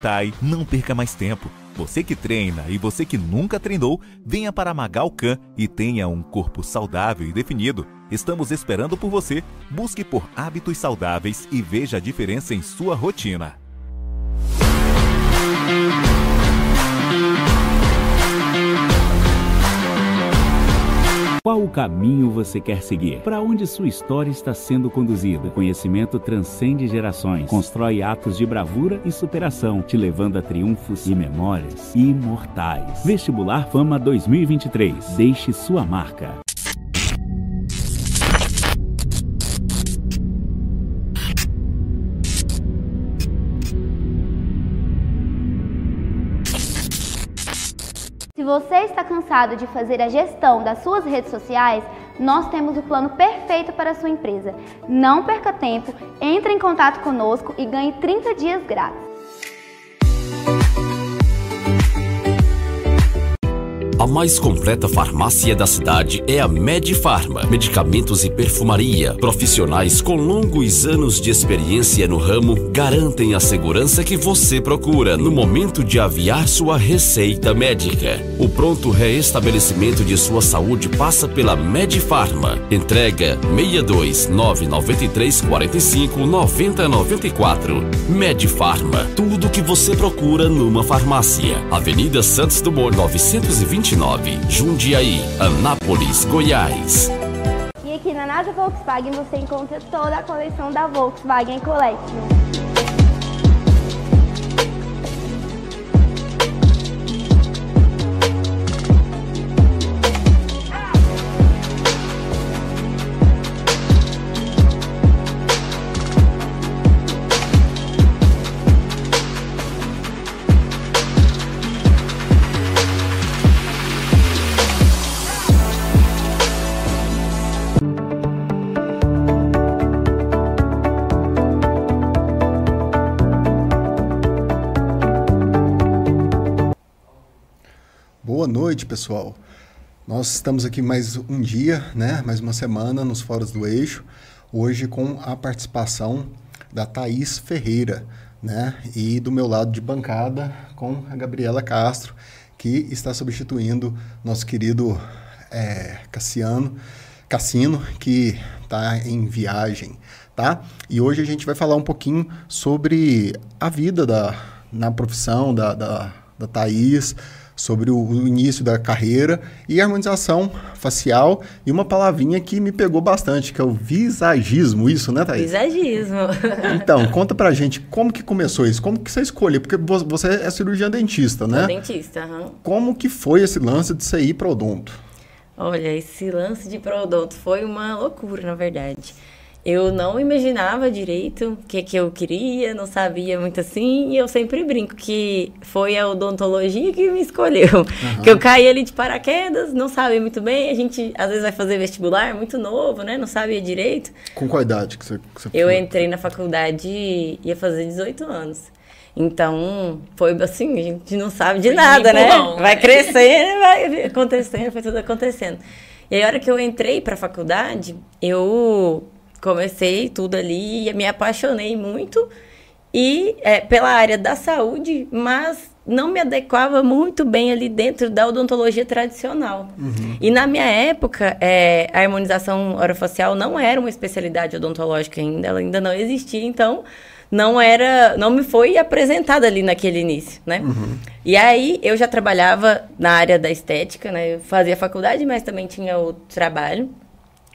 Tai, não perca mais tempo. Você que treina e você que nunca treinou, venha para Magal Can e tenha um corpo saudável e definido. Estamos esperando por você. Busque por hábitos saudáveis e veja a diferença em sua rotina. Qual o caminho você quer seguir? Para onde sua história está sendo conduzida? Conhecimento transcende gerações, constrói atos de bravura e superação, te levando a triunfos e memórias imortais. Vestibular Fama 2023. Deixe sua marca. Você está cansado de fazer a gestão das suas redes sociais, nós temos o plano perfeito para a sua empresa. Não perca tempo, entre em contato conosco e ganhe 30 dias grátis. A mais completa farmácia da cidade é a Medifarma. Medicamentos e perfumaria. Profissionais com longos anos de experiência no ramo garantem a segurança que você procura no momento de aviar sua receita médica. O pronto reestabelecimento de sua saúde passa pela Medifarma. Entrega 62 993 45 90 94. Medifarma. Tudo o que você procura numa farmácia. Avenida Santos Dumont 920 29, Jundiaí, Anápolis, Goiás. E aqui na NASA Volkswagen você encontra toda a coleção da Volkswagen Collection. Noite, pessoal. Nós estamos aqui mais um dia, né? Mais uma semana nos Fóruns do Eixo. Hoje com a participação da Thaís Ferreira, né? E do meu lado de bancada com a Gabriela Castro, que está substituindo nosso querido é, Cassiano, Cassino, que está em viagem, tá? E hoje a gente vai falar um pouquinho sobre a vida da, na profissão da, da, da Thaís, sobre o, o, início da carreira e harmonização facial e uma palavrinha que me pegou bastante, que é o visagismo, isso, né, Thaís? Visagismo. Então, conta pra gente como que começou isso, como que você escolheu, porque você é cirurgião dentista, né? Sou dentista, uhum. Como que foi esse lance de você ir para odonto? Olha, esse lance de odonto foi uma loucura, na verdade. Eu não imaginava direito o que, que eu queria, não sabia muito assim, e eu sempre brinco que foi a odontologia que me escolheu. Uhum. Que eu caí ali de paraquedas, não sabia muito bem, a gente às vezes vai fazer vestibular, muito novo, né? Não sabia direito. Com qual idade que você, que você Eu foi? entrei na faculdade, ia fazer 18 anos. Então, foi assim, a gente não sabe de foi nada, né? Bom, vai né? crescendo, vai acontecendo, foi tudo acontecendo. E aí, a hora que eu entrei para a faculdade, eu comecei tudo ali e me apaixonei muito e é, pela área da saúde, mas não me adequava muito bem ali dentro da odontologia tradicional. Uhum. E na minha época, é, a harmonização orofacial não era uma especialidade odontológica ainda, ela ainda não existia, então não era, não me foi apresentada ali naquele início, né? Uhum. E aí eu já trabalhava na área da estética, né? Eu fazia faculdade, mas também tinha o trabalho.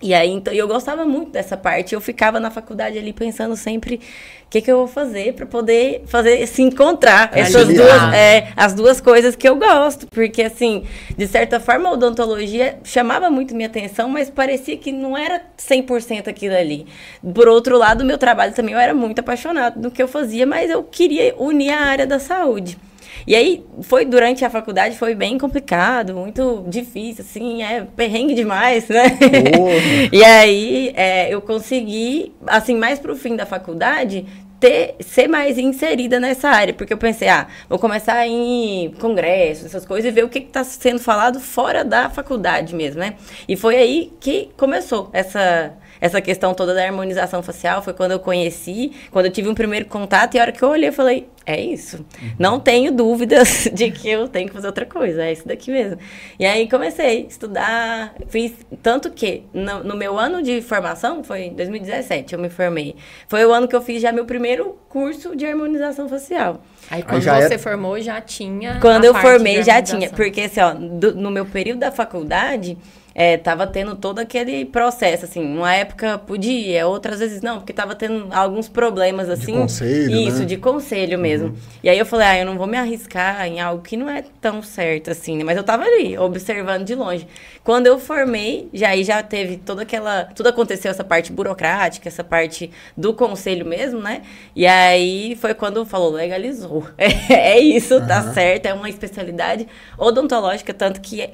E aí, então, eu gostava muito dessa parte. Eu ficava na faculdade ali pensando sempre o que, que eu vou fazer para poder fazer se encontrar essas duas, é, as duas coisas que eu gosto. Porque, assim, de certa forma, a odontologia chamava muito minha atenção, mas parecia que não era 100% aquilo ali. Por outro lado, o meu trabalho também, eu era muito apaixonado no que eu fazia, mas eu queria unir a área da saúde. E aí, foi durante a faculdade, foi bem complicado, muito difícil, assim, é perrengue demais, né? e aí, é, eu consegui, assim, mais pro fim da faculdade, ter, ser mais inserida nessa área, porque eu pensei, ah, vou começar em congressos, essas coisas, e ver o que está sendo falado fora da faculdade mesmo, né? E foi aí que começou essa essa questão toda da harmonização facial foi quando eu conheci, quando eu tive um primeiro contato, e a hora que eu olhei, eu falei, é isso. Uhum. Não tenho dúvidas de que eu tenho que fazer outra coisa, é isso daqui mesmo. E aí comecei a estudar, fiz tanto que no, no, meu ano de formação, foi em 2017, eu me formei. Foi o ano que eu fiz já meu primeiro curso de harmonização facial. Aí quando aí você é... formou já tinha Quando eu formei já tinha, porque assim, ó, do, no meu período da faculdade, é, tava tendo todo aquele processo, assim, uma época podia, outras vezes não, porque tava tendo alguns problemas, assim. De conselho, Isso, né? de conselho mesmo. Uhum. E aí eu falei, ah, eu não vou me arriscar em algo que não é tão certo, assim, né? Mas eu tava ali, observando de longe. Quando eu formei, já aí já teve toda aquela... Tudo aconteceu, essa parte burocrática, essa parte do conselho mesmo, né? E aí foi quando falou, legalizou. É, é isso, uhum. tá certo, é uma especialidade odontológica, tanto que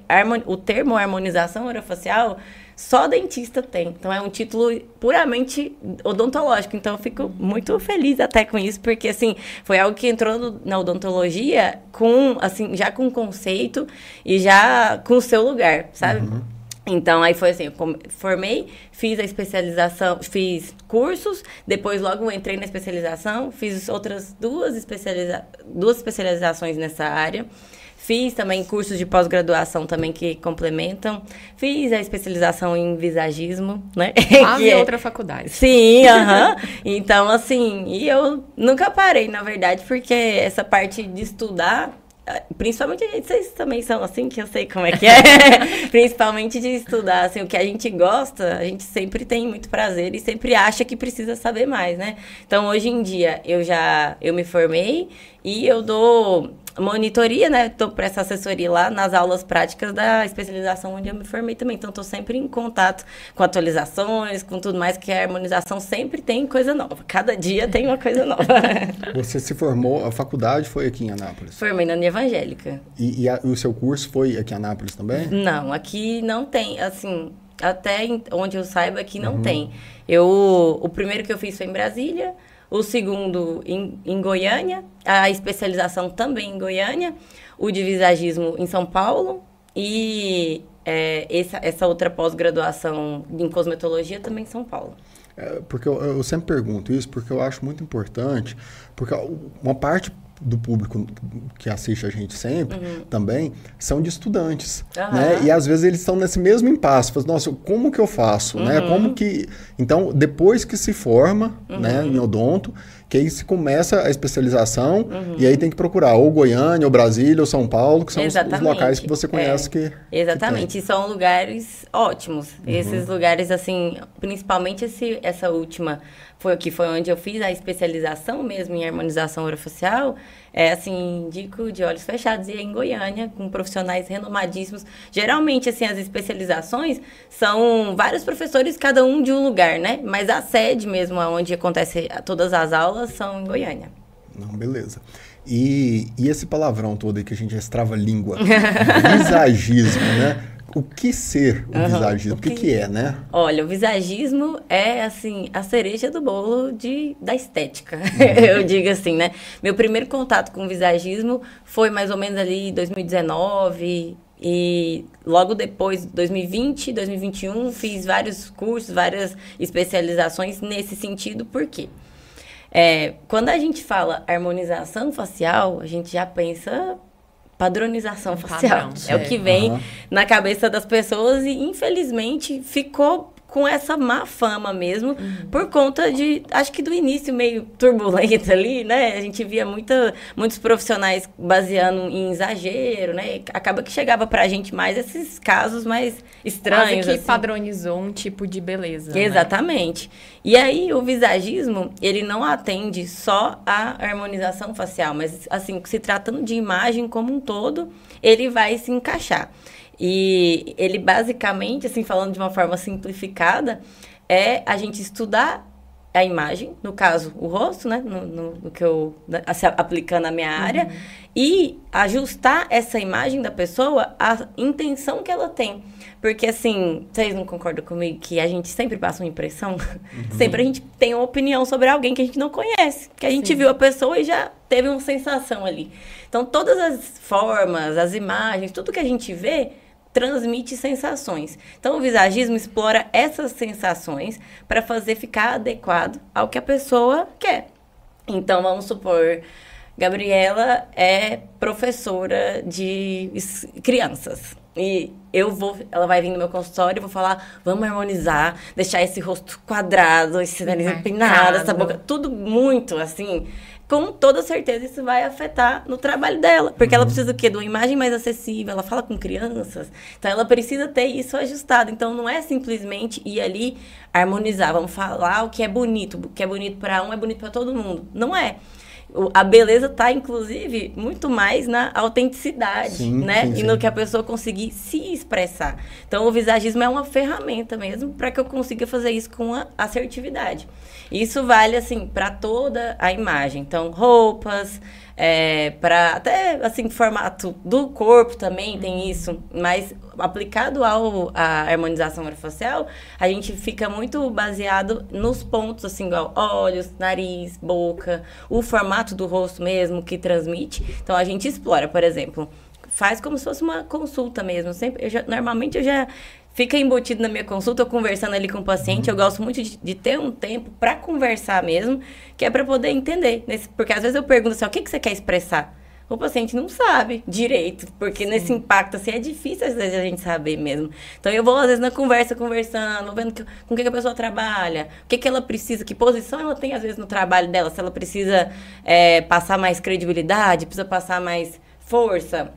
o termo harmonização orofacial só dentista tem. Então é um título puramente odontológico. Então eu fico muito feliz até com isso, porque assim, foi algo que entrou na odontologia com assim, já com conceito e já com o seu lugar, sabe? Uhum. Então, aí foi assim, eu formei, fiz a especialização, fiz cursos, depois logo entrei na especialização, fiz outras duas, especializa duas especializações nessa área. Fiz também cursos de pós-graduação também que complementam. Fiz a especialização em visagismo, né? Quase é... outra faculdade. Sim, aham. Uh -huh. então, assim, e eu nunca parei, na verdade, porque essa parte de estudar principalmente vocês também são assim, que eu sei como é que é. principalmente de estudar, assim, o que a gente gosta, a gente sempre tem muito prazer e sempre acha que precisa saber mais, né? Então, hoje em dia, eu já, eu me formei e eu dou monitoria, né? Tô para essa assessoria lá nas aulas práticas da especialização onde eu me formei também. Então, estou sempre em contato com atualizações, com tudo mais, que a harmonização sempre tem coisa nova. Cada dia tem uma coisa nova. Você se formou, a faculdade foi aqui em Anápolis? Formei na Evangélica. E, e, a, o seu curso foi aqui em Anápolis também? Não, aqui não tem, assim, até onde eu saiba aqui não uhum. tem. Eu, o primeiro que eu fiz foi em Brasília, o segundo em, em Goiânia, a especialização também em Goiânia, o de visagismo em São Paulo e é, essa, essa outra pós-graduação em cosmetologia também em São Paulo. É, porque eu, eu, sempre pergunto isso porque eu acho muito importante, porque uma parte do público que assiste a gente sempre uhum. também são de estudantes, uhum. né? E às vezes eles estão nesse mesmo impasse, faz, nossa, como que eu faço, né? uhum. né? Como que então depois que se forma, né, uhum. em odonto, que aí se começa a especialização uhum. e aí tem que procurar ou Goiânia, ou Brasília, ou São Paulo, que são os, os, locais que você conhece é. que Exatamente, que e são lugares ótimos. Uhum. Esses lugares assim, principalmente esse, essa última foi que foi onde eu fiz a especialização mesmo em harmonização orofacial, é assim, indico de olhos fechados e é em Goiânia, com profissionais renomadíssimos. Geralmente, assim, as especializações são vários professores, cada um de um lugar, né? Mas a sede mesmo, onde acontece todas as aulas, são em Goiânia. Não, beleza. E, e esse palavrão todo aí que a gente estrava língua, visagismo, né? O que ser o uhum. visagismo? O que, que, é, né? Olha, o visagismo é, assim, a cereja do bolo de, da estética, uhum. eu digo assim, né? Meu primeiro contato com o visagismo foi mais ou menos ali em 2019, e logo depois, 2020, 2021, fiz vários cursos, várias especializações nesse sentido, por quê? É, quando a gente fala harmonização facial, a gente já pensa padronização facial. Padrão, é, o que vem uhum. na cabeça das pessoas e infelizmente ficou com essa má fama mesmo, uhum. por conta de, acho que do início meio turbulento ali, né? A gente via muita, muitos profissionais baseando em exagero, né? Acaba que chegava pra gente mais esses casos mais estranhos. Quase que assim. padronizou um tipo de beleza. Né? Exatamente. Né? E aí, o visagismo, ele não atende só à harmonização facial, mas, assim, se tratando de imagem como um todo, ele vai se encaixar. E ele basicamente, assim, falando de uma forma simplificada, é a gente estudar a imagem, no caso, o rosto, né? No, no, no que eu né, aplicando na minha área, uhum. e ajustar essa imagem da pessoa à intenção que ela tem. Porque, assim, vocês não concordam comigo que a gente sempre passa uma impressão? Uhum. Sempre a gente tem uma opinião sobre alguém que a gente não conhece. Que a gente Sim. viu a pessoa e já teve uma sensação ali. Então, todas as formas, as imagens, tudo que a gente vê transmite sensações. Então, o visagismo explora essas sensações para fazer ficar adequado ao que a pessoa quer. Então, vamos supor, Gabriela é professora de crianças. E eu vou, ela vai vir no meu consultório e vou falar, vamos harmonizar, deixar esse rosto quadrado, esse nariz empinado, essa boca, tudo muito assim. Com toda certeza isso vai afetar no trabalho dela, porque uhum. ela precisa o quê? De uma imagem mais acessível, ela fala com crianças, então ela precisa ter isso ajustado. Então não é simplesmente ir ali harmonizar, vamos falar o que é bonito, o que é bonito para um é bonito para todo mundo. Não é a beleza está, inclusive, muito mais na autenticidade, sim, né? Sim. E no que a pessoa conseguir se expressar. Então, o visagismo é uma ferramenta mesmo para que eu consiga fazer isso com assertividade. Isso vale, assim, para toda a imagem. Então, roupas, é, para até assim formato do corpo também tem isso, mas aplicado ao a harmonização orofacial, a gente fica muito baseado nos pontos assim, igual olhos, nariz, boca, o formato do rosto mesmo que transmite. Então a gente explora, por exemplo, faz como se fosse uma consulta mesmo. Sempre, eu já, normalmente eu já fica embutido na minha consulta, eu conversando ali com o paciente. Eu gosto muito de, de ter um tempo para conversar mesmo, que é para poder entender. Nesse, porque às vezes eu pergunto assim, o que, que você quer expressar? O paciente não sabe direito, porque Sim. nesse impacto assim é difícil às vezes a gente saber mesmo. Então eu vou às vezes na conversa conversando, vendo que, com o que, que a pessoa trabalha, o que, que ela precisa, que posição ela tem às vezes no trabalho dela, se ela precisa é, passar mais credibilidade, precisa passar mais força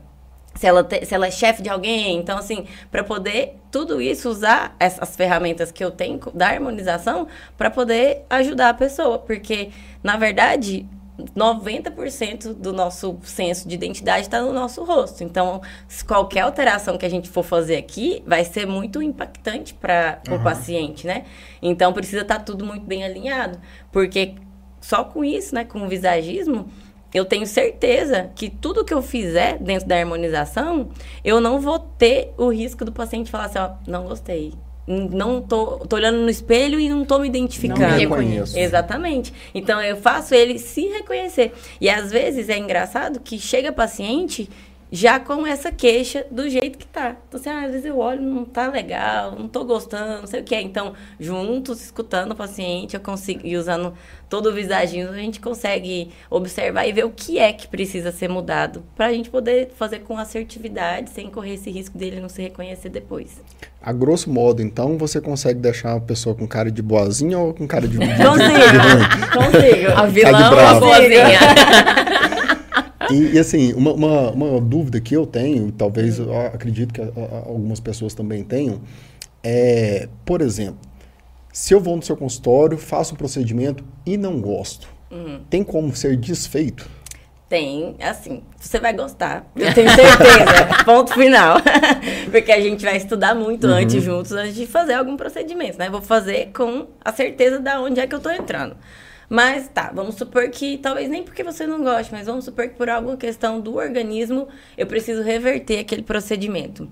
se ela, te, se ela é chefe de alguém. Então, assim, para poder tudo isso, usar essas ferramentas que eu tenho da harmonização para poder ajudar a pessoa. Porque, na verdade, 90% do nosso senso de identidade está no nosso rosto. Então, qualquer alteração que a gente for fazer aqui vai ser muito impactante para o uhum. paciente, né? Então, precisa estar tá tudo muito bem alinhado. Porque só com isso, né, com o visagismo, eu tenho certeza que tudo que eu fizer dentro da harmonização, eu não vou ter o risco do paciente falar assim, ó, não gostei. Não tô, tô olhando no espelho e não tô me identificando. Não me reconheço. Exatamente. Então eu faço ele se reconhecer. E às vezes é engraçado que chega paciente já com essa queixa do jeito que tá. Então, assim, ah, às vezes eu olho, não tá legal, não tô gostando, não sei o que é. Então, juntos, escutando o paciente, eu consigo, e usando todo o visagismo, a gente consegue observar e ver o que é que precisa ser mudado, para a gente poder fazer com assertividade, sem correr esse risco dele não se reconhecer depois. A grosso modo, então, você consegue deixar uma pessoa com cara de boazinha ou com cara de... consigo, consigo. A vilã ou a boazinha. E, e, assim, uma, uma, uma, dúvida que eu tenho, talvez eu acredito que a, a, algumas pessoas também tenham, é, por exemplo, se eu vou no seu consultório, faço um procedimento e não gosto, uhum. tem como ser desfeito? Tem, assim, você vai gostar, eu tenho certeza, ponto final. Porque a gente vai estudar muito uhum. antes juntos, antes de fazer algum procedimento, né? Vou fazer com a certeza de onde é que eu tô entrando. Mas tá, vamos supor que, talvez nem porque você não goste, mas vamos supor que por alguma questão do organismo eu preciso reverter aquele procedimento.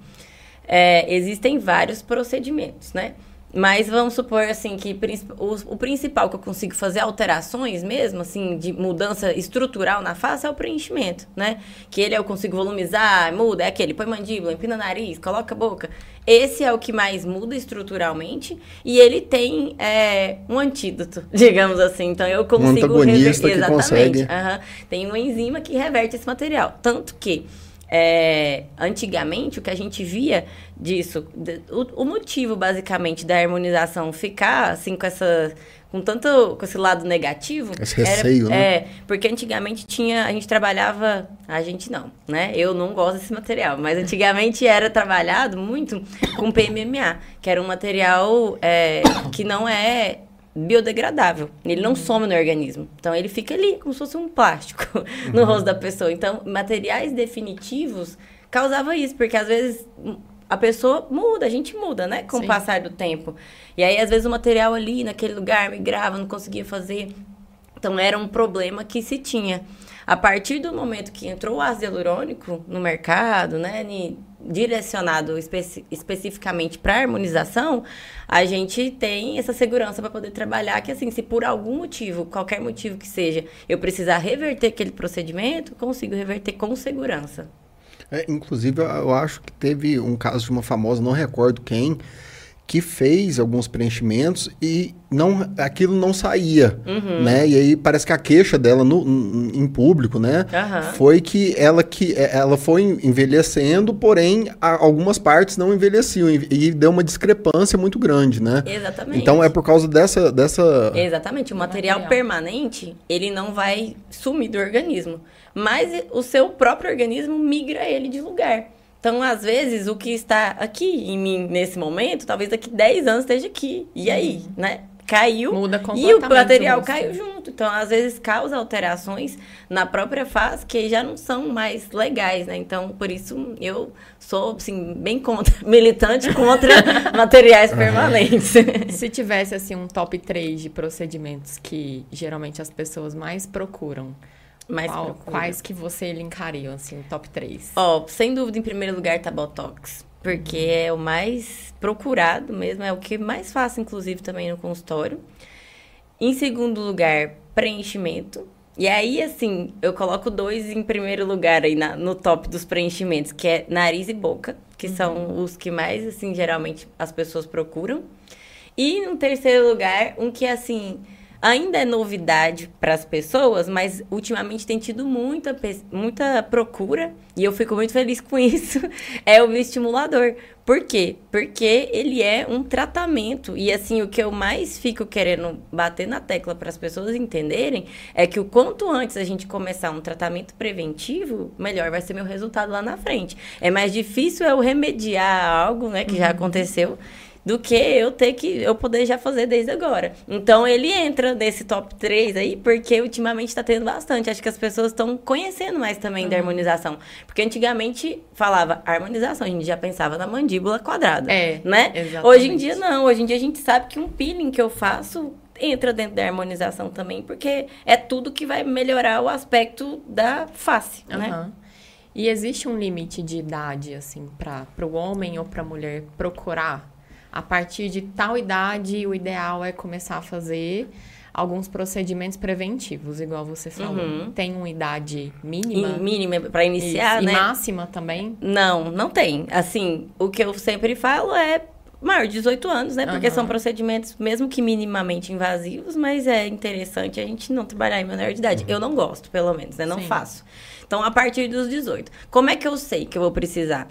É, existem vários procedimentos, né? Mas vamos supor, assim, que o, o, principal que eu consigo fazer alterações mesmo, assim, de mudança estrutural na face é o preenchimento, né? Que ele eu consigo volumizar, muda, é aquele, põe mandíbula, empina nariz, coloca a boca. Esse é o que mais muda estruturalmente e ele tem é, um antídoto, digamos assim. Então eu consigo... Um que Exatamente. consegue... Uhum. Tem uma enzima que reverte esse material. Tanto que é, antigamente, o que a gente via disso, o, o, motivo basicamente da harmonização ficar assim com essa com tanto com esse lado negativo, esse receio, era, né? É, porque antigamente tinha, a gente trabalhava, a gente não, né? Eu não gosto desse material, mas antigamente era trabalhado muito com PMMA, que era um material é, que não é biodegradável. Ele não some no organismo. Então ele fica ali como se fosse um plástico no uhum. rosto da pessoa. Então, materiais definitivos causava isso, porque às vezes a pessoa muda, a gente muda, né, com Sim. o passar do tempo. E aí às vezes o material ali naquele lugar migrava, não conseguia fazer. Então era um problema que se tinha. A partir do momento que entrou o ácido hialurônico no mercado, né, direcionado espe especificamente para harmonização, a gente tem essa segurança para poder trabalhar que assim, se por algum motivo, qualquer motivo que seja, eu precisar reverter aquele procedimento, consigo reverter com segurança. É, inclusive, eu acho que teve um caso de uma famosa, não recordo quem, que fez alguns preenchimentos e não, aquilo não saía, uhum. né? E aí parece que a queixa dela no, em público, né? Uhum. Foi que ela, que é, ela foi envelhecendo, porém algumas partes não envelheciam e, e, deu uma discrepância muito grande, né? Exatamente. Então é por causa dessa... dessa... Exatamente. O material, material permanente, ele não vai sumir do organismo. Mas o seu próprio organismo migra ele de lugar. Então, às vezes, o que está aqui em mim nesse momento, talvez daqui 10 anos esteja aqui. E aí, uhum. né? Caiu Muda e o material caiu junto. Então, às vezes, causa alterações na própria face que já não são mais legais, né? Então, por isso, eu sou, assim, bem contra, militante contra materiais permanentes. Se tivesse, assim, um top 3 de procedimentos que geralmente as pessoas mais procuram, mais Qual, quais que você linkaria, assim, top 3? Ó, sem dúvida, em primeiro lugar tá Botox. Porque uhum. é o mais procurado mesmo, é o que mais faço, inclusive, também no consultório. Em segundo lugar, preenchimento. E aí, assim, eu coloco dois em primeiro lugar aí na, no top dos preenchimentos, que é nariz e boca, que uhum. são os que mais, assim, geralmente as pessoas procuram. E no terceiro lugar, um que, assim, ainda é novidade para as pessoas, mas ultimamente tem tido muita, muita procura e eu fico muito feliz com isso. É o estimulador. Por quê? Porque ele é um tratamento e assim o que eu mais fico querendo bater na tecla para as pessoas entenderem é que o quanto antes a gente começar um tratamento preventivo, melhor vai ser meu resultado lá na frente. É mais difícil eu remediar algo, né, que já uhum. aconteceu do que eu ter que eu poder já fazer desde agora. Então ele entra nesse top 3 aí, porque ultimamente está tendo bastante. Acho que as pessoas estão conhecendo mais também uhum. da harmonização. Porque antigamente falava harmonização, a gente já pensava na mandíbula quadrada. É. Né? Exatamente. Hoje em dia não. Hoje em dia a gente sabe que um peeling que eu faço entra dentro da harmonização também, porque é tudo que vai melhorar o aspecto da face, uhum. né? E existe um limite de idade, assim, para o homem ou para a mulher procurar a partir de tal idade, o ideal é começar a fazer alguns procedimentos preventivos, igual você falou. Uhum. Tem uma idade mínima? mínima para iniciar, e, né? E máxima também? Não, não tem. Assim, o que eu sempre falo é maior de 18 anos, né? Porque uhum. são procedimentos, mesmo que minimamente invasivos, mas é interessante a gente não trabalhar em menor de idade. Eu não gosto, pelo menos, né? Não Sim. faço. Então, a partir dos 18. Como é que eu sei que eu vou precisar?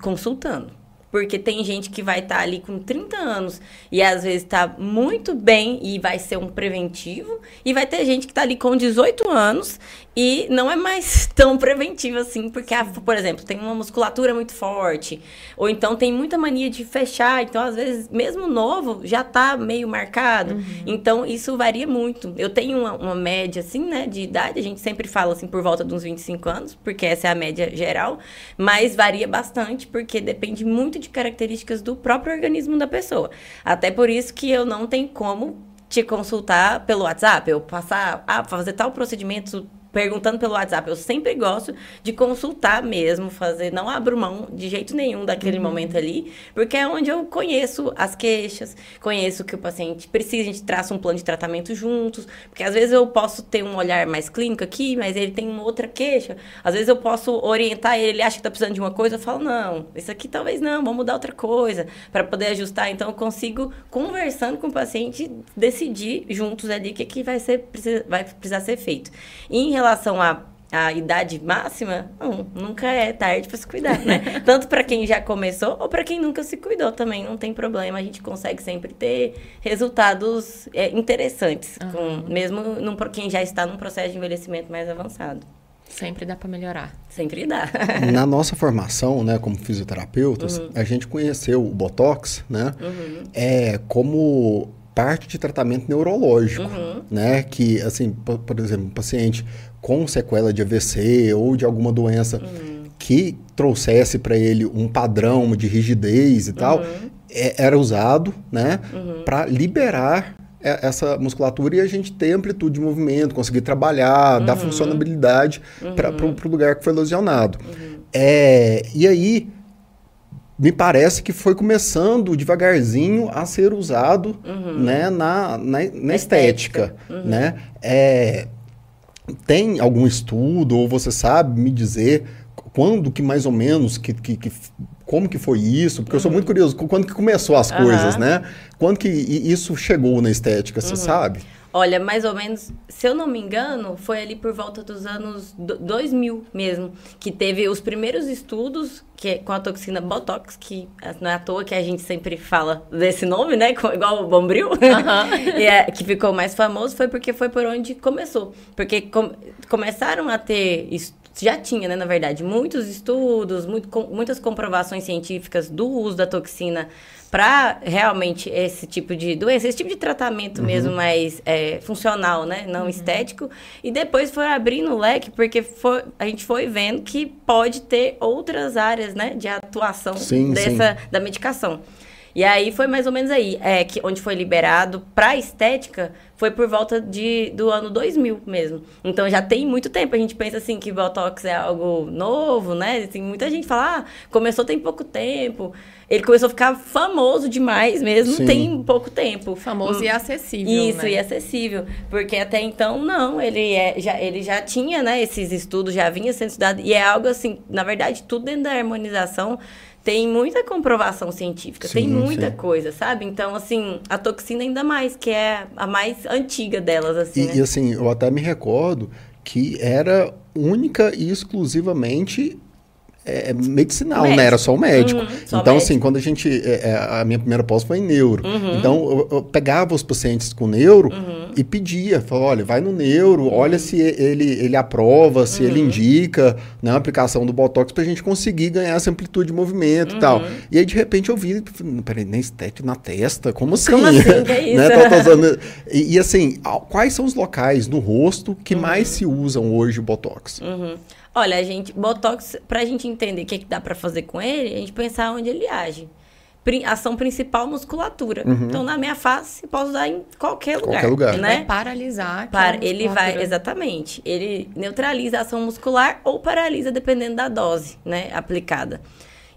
Consultando. Porque tem gente que vai estar tá ali com 30 anos e às vezes está muito bem e vai ser um preventivo. E vai ter gente que está ali com 18 anos e não é mais tão preventivo assim, porque, a, por exemplo, tem uma musculatura muito forte. Ou então tem muita mania de fechar. Então, às vezes, mesmo novo, já está meio marcado. Uhum. Então, isso varia muito. Eu tenho uma, uma, média, assim, né, de idade. A gente sempre fala, assim, por volta de uns 25 anos, porque essa é a média geral. Mas varia bastante, porque depende muito de características do próprio organismo da pessoa. Até por isso que eu não tenho como te consultar pelo WhatsApp, eu passar, ah, fazer tal procedimento perguntando pelo WhatsApp. Eu sempre gosto de consultar mesmo, fazer, não abro mão de jeito nenhum daquele uhum. momento ali, porque é onde eu conheço as queixas, conheço o que o paciente precisa, a gente traça um plano de tratamento juntos, porque às vezes eu posso ter um olhar mais clínico aqui, mas ele tem uma outra queixa. Às vezes eu posso orientar ele, ele acha que está precisando de uma coisa, eu falo, não, isso aqui talvez não, vamos mudar outra coisa, para poder ajustar. Então eu consigo, conversando com o paciente, decidir juntos ali o que, que vai, ser, vai precisar ser feito. E em relação à, à idade máxima, não, nunca é tarde para se cuidar, né? Tanto para quem já começou ou para quem nunca se cuidou também, não tem problema. A gente consegue sempre ter resultados é, interessantes, uhum. com, mesmo para quem já está num processo de envelhecimento mais avançado. Sempre dá para melhorar. Sempre dá. Na nossa formação, né, como fisioterapeutas, uhum. a gente conheceu o Botox, né, uhum. é como parte de tratamento neurológico, uhum. né, que assim, por, por exemplo, um paciente com sequela de AVC ou de alguma doença uhum. que trouxesse para ele um padrão de rigidez e tal, uhum. é, era usado, né, uhum. para liberar essa musculatura e a gente ter amplitude de movimento, conseguir trabalhar, dar uhum. funcionabilidade para o uhum. lugar que foi lesionado. É, e aí, me parece que foi começando devagarzinho a ser usado né, na, na, na estética. estética. Né? É, tem algum estudo, ou você sabe me dizer quando que mais ou menos, que, que, que como que foi isso? Porque uhum. eu sou muito curioso, quando que começou as coisas, né? Quando que isso chegou na estética, você uhum. sabe? Olha, mais ou menos, se eu não me engano, foi ali por volta dos anos 2000 mesmo, que teve os primeiros estudos que, com a toxina Botox, que não é à toa que a gente sempre fala desse nome, né? Igual o Bombril, uhum. e é, que ficou mais famoso, foi porque foi por onde começou. Porque com, começaram a ter já tinha, né, na verdade, muitos estudos, muito, com, muitas comprovações científicas do uso da toxina para realmente esse tipo de doença, esse tipo de tratamento uhum. mesmo mais é, funcional, né? Não uhum. estético. E depois foi abrindo o leque, porque foi, a gente foi vendo que pode ter outras áreas, né? De atuação sim, dessa, sim. da medicação. E aí foi mais ou menos aí, é, que, onde foi liberado para estética, foi por volta de, do ano 2000 mesmo. Então já tem muito tempo. A gente pensa assim que Botox é algo novo, né? Assim, muita gente fala, ah, começou tem pouco tempo. Ele começou a ficar famoso demais mesmo, Sim. tem pouco tempo. Famoso hum. e acessível. Isso, né? e acessível. Porque até então, não, ele, é, já, ele já tinha, né, esses estudos, já vinha sendo estudado. E é algo assim, na verdade, tudo dentro da harmonização tem muita comprovação científica, sim, tem muita sim. coisa, sabe? Então, assim, a toxina ainda mais, que é a mais antiga delas, assim. E, né? e assim, eu até me recordo que era única e exclusivamente é, é, medicinal, né? Era só o médico. Uhum, só então, médico. assim, quando a gente. É, é, a minha primeira pós foi em neuro. Uhum. Então, eu, eu, pegava os pacientes com neuro uhum. e pedia. Falava, olha, vai no neuro, uhum. olha se ele, ele aprova, se ele uhum. indica né, a aplicação do Botox pra gente conseguir ganhar essa amplitude de movimento e tal. Uhum. E aí, de repente, eu vi, peraí, nem estético na testa? Como assim? Como assim? Que é isso? né? tô, tô usando... e, e, assim, quais são os locais no rosto que mais se usam hoje o Botox? Uhum. Olha, a gente, Botox, pra gente entender o que, é que dá para fazer com ele, a gente pensar onde ele age. ação principal, musculatura. Uhum. Então, na minha face, posso usar em qualquer lugar. Qualquer lugar. Né? Vai paralisar. Para, ele vai, exatamente. Ele neutraliza a ação muscular ou paralisa, dependendo da dose, né, aplicada.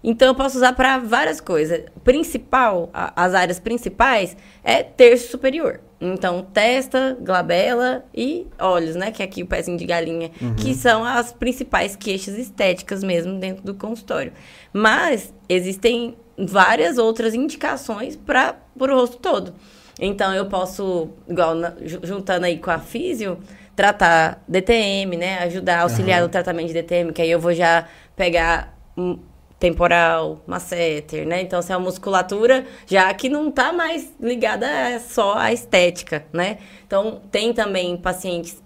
Então, eu posso usar para várias coisas. Principal, a, as áreas principais é terço superior. Então, testa, glabela e olhos, né? Que é aqui o pezinho de galinha, uhum. que são as principais queixas estéticas mesmo dentro do consultório. Mas existem várias outras indicações para o rosto todo. Então, eu posso, igual na, juntando aí com a físio, tratar DTM, né? Ajudar, auxiliar uhum. no tratamento de DTM, que aí eu vou já pegar temporal, masseter, né? Então, se é uma musculatura já que não tá mais ligada só à estética, né? Então, tem também pacientes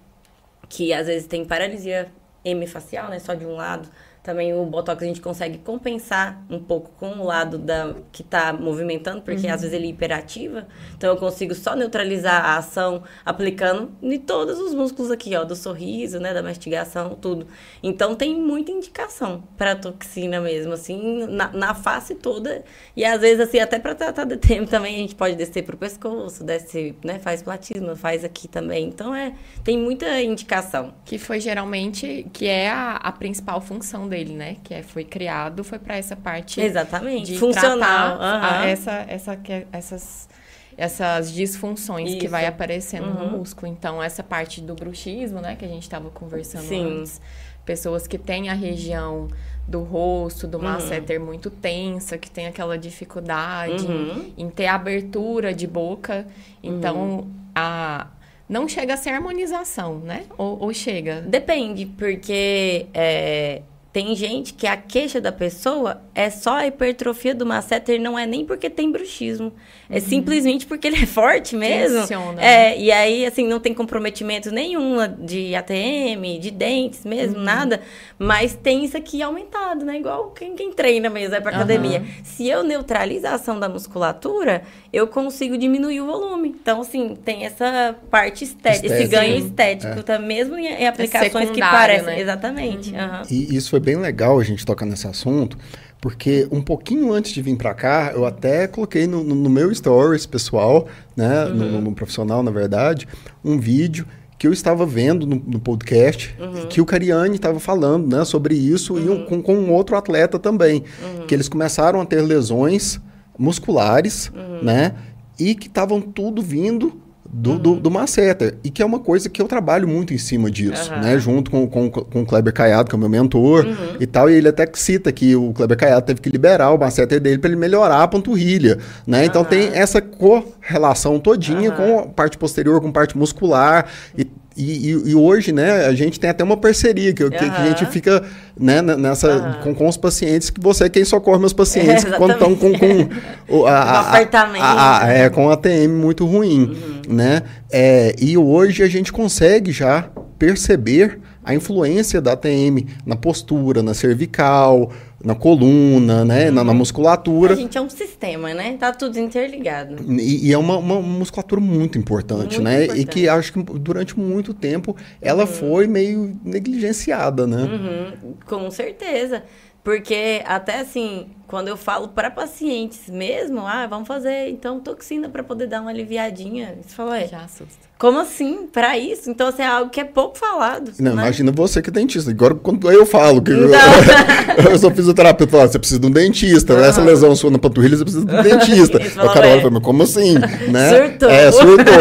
que às vezes tem paralisia hemifacial, né? Só de um lado também o Botox a gente consegue compensar um pouco com o lado da, que está movimentando, porque uhum. às vezes ele é hiperativa. Então eu consigo só neutralizar a ação aplicando em todos os músculos aqui, ó, do sorriso, né, da mastigação, tudo. Então tem muita indicação para toxina mesmo, assim, na, na, face toda. E às vezes, assim, até para tratar de tempo também a gente pode descer pro pescoço, desce, né, faz platismo, faz aqui também. Então é, tem muita indicação. Que foi geralmente, que é a, a principal função dele dele, né? Que é, foi criado, foi para essa parte Exatamente. de funcional, a, essa, essa, essas essas disfunções Isso. que vai aparecendo uhum. no músculo. Então, essa parte do bruxismo, né, que a gente estava conversando Sim. antes, pessoas que têm a região do rosto, do masseter uhum. muito tensa, que tem aquela dificuldade uhum. em, em, ter abertura de boca. Então, uhum. a, não chega a ser harmonização, né? Ou, ou chega? Depende, porque é, tem gente que a queixa da pessoa é só a hipertrofia do masseter, não é nem porque tem bruxismo. É uhum. simplesmente porque ele é forte mesmo. Funciona. É, e aí, assim, não tem comprometimento nenhum de ATM, de dentes mesmo, uhum. nada. Mas tem isso aqui aumentado, né? Igual quem, quem treina mesmo, vai pra academia. Uhum. Se eu neutralizo a ação da musculatura, eu consigo diminuir o volume. Então, assim, tem essa parte estética, esse ganho estético, é. tá? mesmo em, em aplicações é que parecem. Né? Exatamente. Uhum. E isso foi bem legal a gente tocar nesse assunto porque um pouquinho antes de vir para cá, eu até coloquei no, no, meu stories pessoal, né, uhum. no, no, profissional, na verdade, um vídeo que eu estava vendo no, no podcast, uhum. que o Cariani estava falando, né, sobre isso uhum. e um, uhum. com, com um outro atleta também, uhum. que eles começaram a ter lesões musculares, uhum. né, e que estavam tudo vindo do, uhum. do, do Masseter. E que é uma coisa que eu trabalho muito em cima disso, uhum. né? Junto com, com, com o Kleber Caiado, que é o meu mentor uhum. e tal. E ele até cita que o Kleber Caiado teve que liberar o Masseter dele para ele melhorar a panturrilha, né? Então tem essa correlação todinha com a parte posterior, com parte muscular e e, e, e, hoje, né, a gente tem até uma parceria que, uhum. que, que a gente fica né, nessa, uhum. com, com os pacientes, que você é quem socorre meus pacientes é, quando estão com, com a, a, a, a, é, com a TM muito ruim, uhum. né? É, e hoje a gente consegue já perceber a influência da TM na postura, na cervical, na coluna, né? Uhum. Na, na, musculatura. A gente é um sistema, né? Tá tudo interligado. E, e é uma, uma, musculatura muito importante, muito né? Importante. E que acho que durante muito tempo ela uhum. foi meio negligenciada, né? Uhum. Com certeza. Porque até assim, quando eu falo para pacientes mesmo, ah, vamos fazer então toxina para poder dar uma aliviadinha. Você fala, é. Já assusta. Como assim? Para isso? Então, assim, é algo que é pouco falado. Não, né? imagina você que é dentista. Agora, quando eu falo que então... eu, eu sou fisioterapeuta, eu falo, você precisa de um dentista. Uhum. Essa lesão sua na panturrilha, você precisa de um dentista. o cara olha e fala, mas como assim? né? Surtou. É, surtou.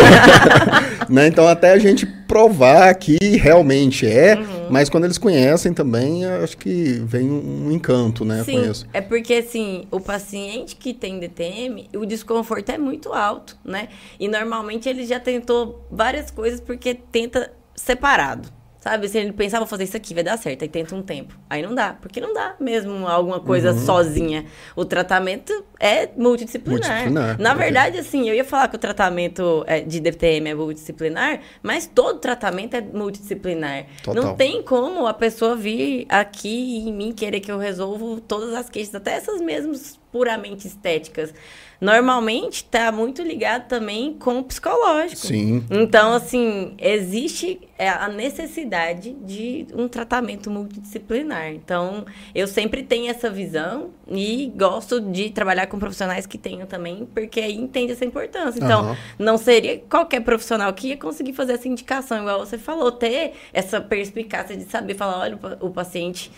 né? Então, até a gente provar que realmente é, uhum. Mas quando eles conhecem também, acho que vem um encanto, né, Sim, isso. É porque, assim, o paciente que tem DTM, o desconforto é muito alto, né? E normalmente ele já tentou várias coisas porque tenta separado. Sabe? Se ele pensar, vou fazer isso aqui, vai dar certo. Aí tenta um tempo. Aí não dá. Porque não dá mesmo alguma coisa uhum. sozinha. O tratamento é multidisciplinar. multidisciplinar. Na verdade, assim, eu ia falar que o tratamento é, de DPM é multidisciplinar, mas todo tratamento é multidisciplinar. Total. Não tem como a pessoa vir aqui em mim querer que eu resolva todas as queixas, até essas mesmas puramente estéticas normalmente está muito ligado também com o psicológico. Sim. Então, assim, existe é, a necessidade de um tratamento multidisciplinar. Então, eu sempre tenho essa visão e gosto de trabalhar com profissionais que tenham também, porque aí entende essa importância. Então, uhum. não seria qualquer profissional que ia conseguir fazer essa indicação, igual você falou, ter essa perspicácia de saber falar, olha, o paciente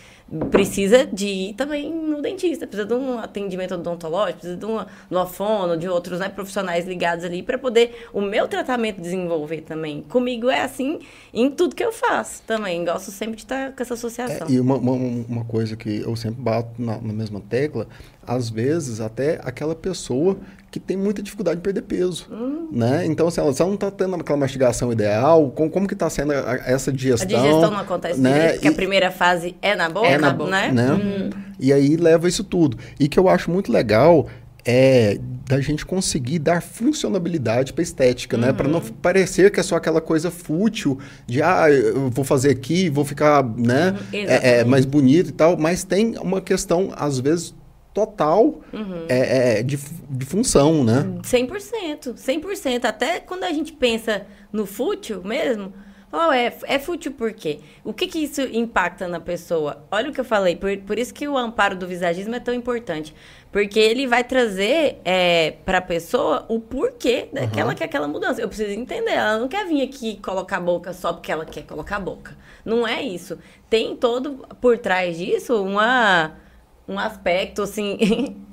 precisa de ir também no dentista, precisa de um atendimento odontológico, precisa de uma, de uma fono, de outros né, profissionais ligados ali para poder o meu tratamento desenvolver também. Comigo é assim em tudo que eu faço também. Gosto sempre de estar com essa associação. É, e uma, uma, uma, coisa que eu sempre bato na, na mesma tecla, às vezes até aquela pessoa que tem muita dificuldade de perder peso, hum. né? Então, assim, ela, não está tendo aquela mastigação ideal, como, como que está sendo a, essa digestão? A digestão não acontece né? direito, porque e, a primeira fase é na boca, é na boca, né? né? Hum. E aí leva isso tudo. E que eu acho muito legal é da gente conseguir dar funcionabilidade para estética, uhum. né? Para não parecer que é só aquela coisa fútil de ah, eu vou fazer aqui, vou ficar, né, uhum. é, é, mais bonito e tal, mas tem uma questão às vezes total uhum. é, é, de, de função, né? 100%, 100%. Até quando a gente pensa no fútil mesmo, oh, é, é fútil por quê? O que, que isso impacta na pessoa? Olha o que eu falei, por, por isso que o amparo do visagismo é tão importante. Porque ele vai trazer é, para a pessoa o porquê daquela uhum. que é aquela mudança. Eu preciso entender. Ela não quer vir aqui colocar a boca só porque ela quer colocar a boca. Não é isso. Tem todo por trás disso uma um aspecto assim.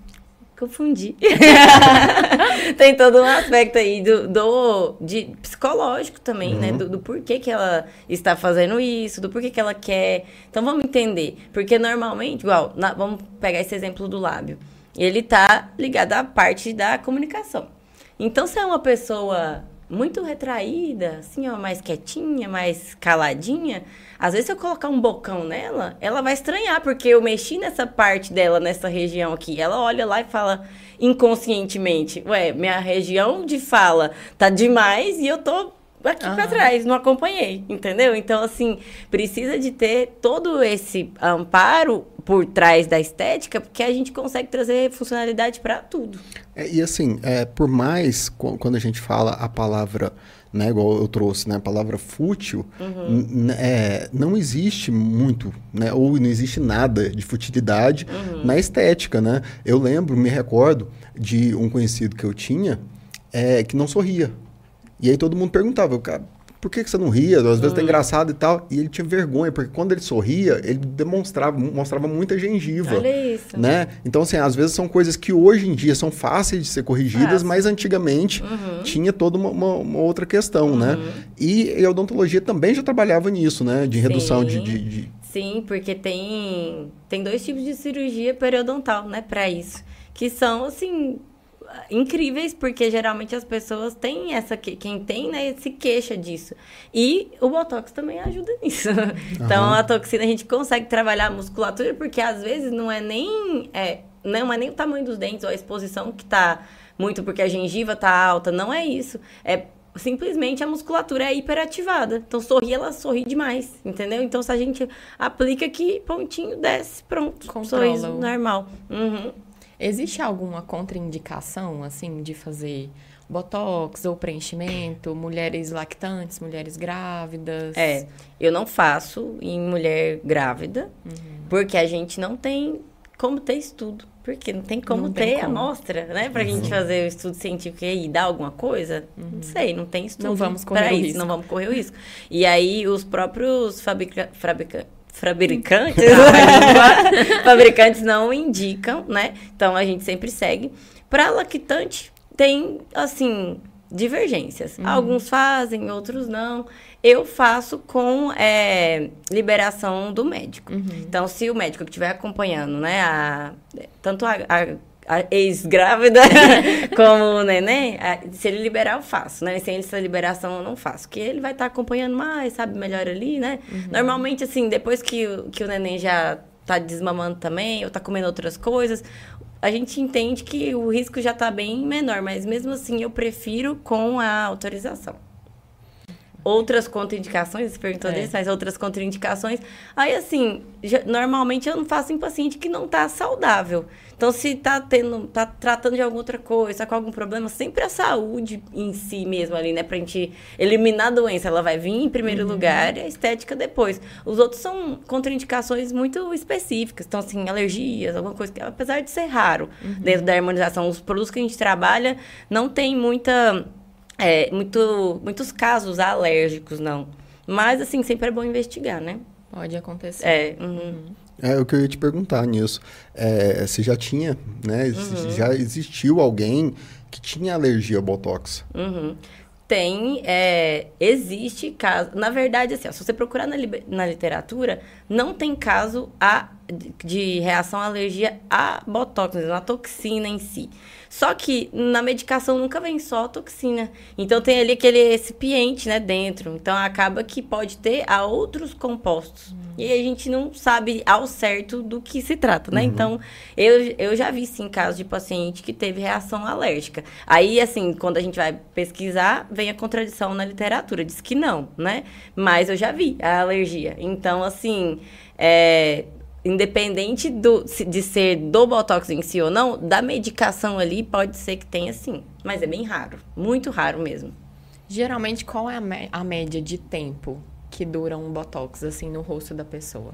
Confundi. Tem todo um aspecto aí do, do de psicológico também, né? uhum. né? Do, do, porquê que ela está fazendo isso, do porquê que ela quer. Então vamos entender. Porque normalmente, igual, na, vamos pegar esse exemplo do lábio. Ele tá ligado à parte da comunicação. Então, se é uma pessoa muito retraída, assim, ó, mais quietinha, mais caladinha, às vezes se eu colocar um bocão nela, ela vai estranhar, porque eu mexi nessa parte dela, nessa região aqui. Ela olha lá e fala inconscientemente, ué, minha região de fala tá demais e eu tô aqui uhum. para trás, não acompanhei, entendeu? Então, assim, precisa de ter todo esse amparo por trás da estética, porque a gente consegue trazer funcionalidade para tudo. É, e assim, é, por mais quando a gente fala a palavra, né, igual eu trouxe, né, a palavra fútil, uhum. é, não existe muito, né, ou não existe nada de futilidade uhum. na estética, né? Eu lembro, me recordo de um conhecido que eu tinha é, que não sorria. E aí todo mundo perguntava, cara, por que, que você não ria? Às vezes tá hum. engraçado e tal. E ele tinha vergonha, porque quando ele sorria, ele demonstrava, mostrava muita gengiva. Olha isso. Né? Então, assim, às vezes são coisas que hoje em dia são fáceis de ser corrigidas, Fácil. mas antigamente uhum. tinha toda uma, uma, uma outra questão, né? uhum. né? E, a odontologia também já trabalhava nisso, né? De redução de, de, de... Sim, porque tem, tem dois tipos de cirurgia periodontal, né, para isso. Que são, assim, incríveis, porque geralmente as pessoas têm essa. Quem tem, né, se queixa disso. E o Botox também ajuda nisso. Uhum. Então, a toxina a gente consegue trabalhar a musculatura, porque às vezes não é nem. É, não é nem o tamanho dos dentes ou a exposição que tá muito porque a gengiva tá alta. Não é isso. É simplesmente a musculatura é hiperativada. Então, sorrir, ela sorri demais, entendeu? Então, se a gente aplica aqui, pontinho, desce, pronto. Controla sorriso normal. Uhum. Existe alguma contraindicação, assim, de fazer botox ou preenchimento, mulheres lactantes, mulheres grávidas? É, eu não faço em mulher grávida, uhum. porque a gente não tem como ter estudo. Porque não tem como não ter tem como. amostra, né? Pra uhum. gente fazer o estudo científico e dar alguma coisa. Uhum. Não sei, não tem estudo. Não vamos correr o isso, risco. Não vamos correr o risco. E aí, os próprios fabrica fabrica fabricantes, fabricantes não indicam, né? Então a gente sempre segue. Para lactante tem assim divergências. Uhum. Alguns fazem, outros não. Eu faço com é, liberação do médico. Uhum. Então, se o médico que estiver acompanhando, né, a, tanto a, a a ex-grávida como o neném, se ele liberar, eu faço, né? Sem essa liberação, eu não faço. Porque ele vai estar tá acompanhando mais, sabe, melhor ali, né? Uhum. Normalmente, assim, depois que, que o neném já tá desmamando também, ou tá comendo outras coisas, a gente entende que o risco já tá bem menor. Mas mesmo assim, eu prefiro com a autorização outras contraindicações, você perguntou é. desse, mas outras contraindicações. Aí, assim, já, normalmente eu não faço em paciente que não está saudável. Então, se está tendo, tá tratando de alguma outra coisa, tá com algum problema, sempre a saúde em si mesmo ali, né? Pra gente eliminar a doença. Ela vai vir em primeiro uhum. lugar e a estética depois. Os outros são contraindicações muito específicas. Então, assim, alergias, alguma coisa que, apesar de ser raro uhum. dentro da harmonização, os produtos que a gente trabalha não tem muita é, muito, muitos casos alérgicos, não. Mas, assim, sempre é bom investigar, né? Pode acontecer. É, uhum. É o que eu ia te perguntar nisso. É, se já tinha, né? Uhum. Já existiu alguém que tinha alergia ao Botox? Uhum. Tem, é, existe caso. Na verdade, assim, ó, se você procurar na, na literatura, não tem caso a, de reação à alergia a Botox, a toxina em si. Só que na medicação nunca vem só toxina. Então tem ali aquele recipiente, né, dentro. Então acaba que pode ter a outros compostos. Uhum. E a gente não sabe ao certo do que se trata, né? Uhum. Então eu, eu já vi sim casos de paciente que teve reação alérgica. Aí, assim, quando a gente vai pesquisar, vem a contradição na literatura. Diz que não, né? Mas eu já vi a alergia. Então, assim, é, independente do, de ser do Botox em si ou não, da medicação ali pode ser que tenha sim. Mas é bem raro, muito raro mesmo. Geralmente, qual é a, a média de tempo que dura um Botox, assim, no rosto da pessoa?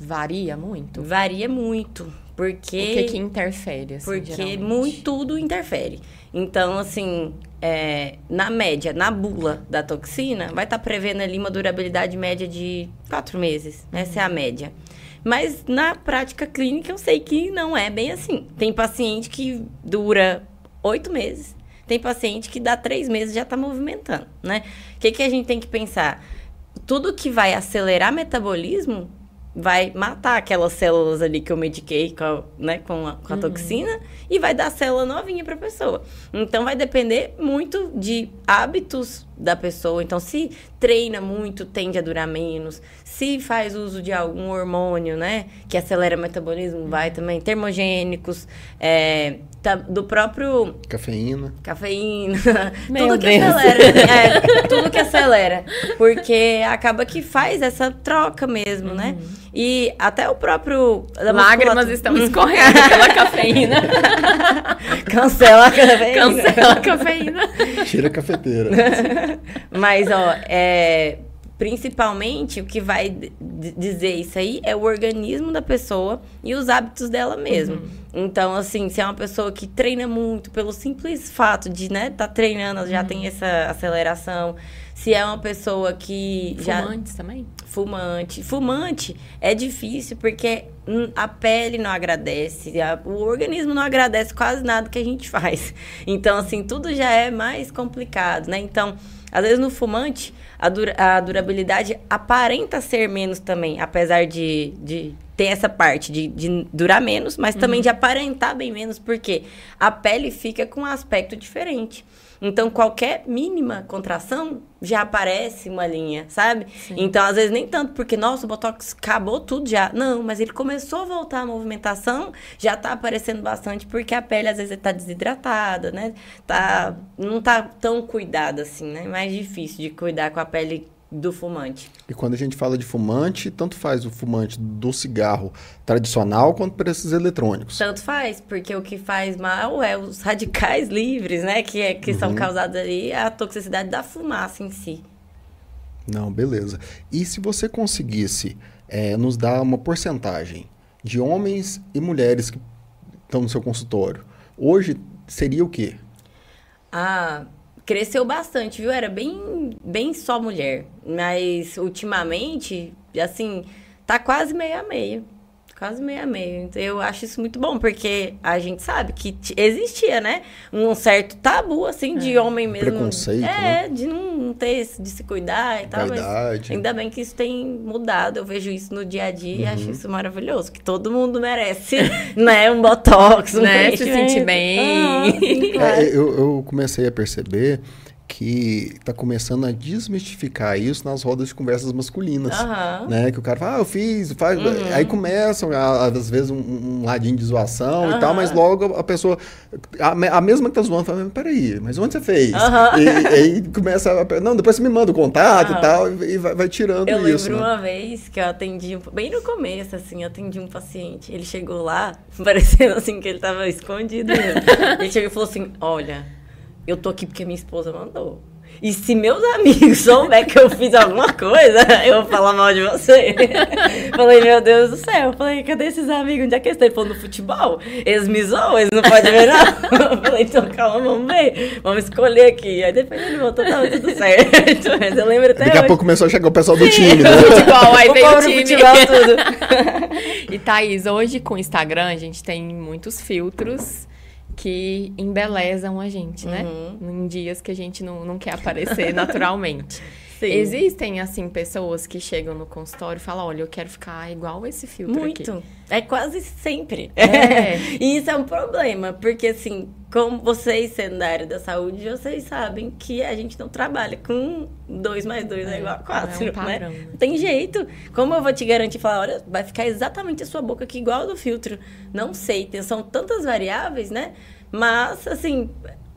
Varia muito? Varia muito, porque... O que que interfere, assim, Porque muito, tudo interfere. Então, assim, é, na média, na bula da toxina, vai estar tá prevendo ali uma durabilidade média de quatro meses. Essa é a média. Mas na prática clínica eu sei que não é bem assim. Tem paciente que dura oito meses, tem paciente que dá três meses já está movimentando, né? O que, que a gente tem que pensar? Tudo que vai acelerar metabolismo vai matar aquelas células ali que eu mediquei com a, né, com a, com a uhum. toxina e vai dar célula novinha para a pessoa. Então vai depender muito de hábitos da pessoa. Então, se treina muito, tende a durar menos. Se faz uso de algum hormônio, né, que acelera o metabolismo, vai também. Termogênicos, é, do próprio... Cafeína. Cafeína. tudo que Deus. acelera. É, tudo que acelera. Porque acaba que faz essa troca mesmo, né? uhum. né? E até o próprio... Lágrimas estão escorrendo pela cafeína. Cancela a cafeína. Cancela a cafeína. Tira a cafeteira. Mas, ó, é, Principalmente, o que vai dizer isso aí é o organismo da pessoa e os hábitos dela mesmo. Uhum. Então, assim, se é uma pessoa que treina muito, pelo simples fato de, né, tá treinando, já uhum. tem essa aceleração. Se é uma pessoa que Fumantes já... Fumantes também? Fumante. Fumante é difícil porque a pele não agradece, a, o organismo não agradece quase nada que a gente faz. Então, assim, tudo já é mais complicado, né? Então, às vezes no fumante, a, dura, a durabilidade aparenta ser menos também, apesar de, de ter essa parte de, de durar menos, mas uhum. também de aparentar bem menos, porque a pele fica com um aspecto diferente. Então, qualquer mínima contração já aparece uma linha, sabe? Sim. Então, às vezes, nem tanto porque, nossa, o Botox acabou tudo já. Não, mas ele começou a voltar a movimentação, já tá aparecendo bastante, porque a pele, às vezes, tá desidratada, né? Tá, não tá tão cuidada assim, né? Mais difícil de cuidar com a pele do fumante. E quando a gente fala de fumante, tanto faz o fumante do cigarro tradicional quanto para esses eletrônicos. Tanto faz, porque o que faz mal é os radicais livres, né? Que, é, que uhum. são causados ali, a toxicidade da fumaça em si. Não, beleza. E se você conseguisse é, nos dar uma porcentagem de homens e mulheres que estão no seu consultório, hoje seria o quê? Ah, cresceu bastante, viu? Era bem, bem só mulher. Mas ultimamente, assim, tá quase meio a meio. Quase meio a meio. Então, eu acho isso muito bom, porque a gente sabe que existia, né? Um certo tabu, assim, de é. homem mesmo. Preconceito, É, né? de não ter, de se cuidar e tal. Mas ainda bem que isso tem mudado. Eu vejo isso no dia a dia uhum. e acho isso maravilhoso. Que todo mundo merece, né? Um botox, um né? Se sentir bem. Ah, sim, claro. é, eu, eu comecei a perceber que está começando a desmistificar isso nas rodas de conversas masculinas, uhum. né? Que o cara fala, ah, eu fiz, faz... Uhum. aí começam às vezes um, um ladinho de zoação uhum. e tal, mas logo a pessoa, a, a mesma que tá zoando, fala, peraí, mas onde você fez? E, aí começa, a, não, depois você me manda o contato e tal, e vai, vai tirando eu isso. Eu lembro né? uma vez que eu atendi, bem no começo, assim, eu atendi um paciente, ele chegou lá, parecendo assim que ele tava escondido, ele chegou e falou assim, olha eu tô aqui porque minha esposa mandou. E se meus amigos souber que eu fiz alguma coisa, eu vou falar mal de você. falei, meu Deus do céu. Falei, cadê esses amigos? Onde é que eles estão? Ele falou, no futebol. Eles me zoam, eles não podem ver não. falei, então calma, vamos ver. Vamos escolher aqui. Aí depois ele voltou, tava tudo certo. Mas eu lembro até Daqui hoje. a pouco começou a chegar o pessoal do time, né? futebol, aí o veio o time. Futebol, tudo. e Thaís, hoje com o Instagram a gente tem muitos filtros que embelezam a gente, né? Uhum. Em dias que a gente não, não quer aparecer naturalmente. Sim. Existem, assim, pessoas que chegam no consultório e falam, olha, eu quero ficar igual esse filtro Muito. Aqui. É quase sempre. É. e isso é um problema, porque, assim, como vocês sendo da área da saúde, vocês sabem que a gente não trabalha com 2 mais 2 é, é, igual a 4, é um né? Não tem jeito. Como eu vou te garantir, falar, olha, vai ficar exatamente a sua boca aqui igual a do filtro? Não sei, são tantas variáveis, né? Mas, assim,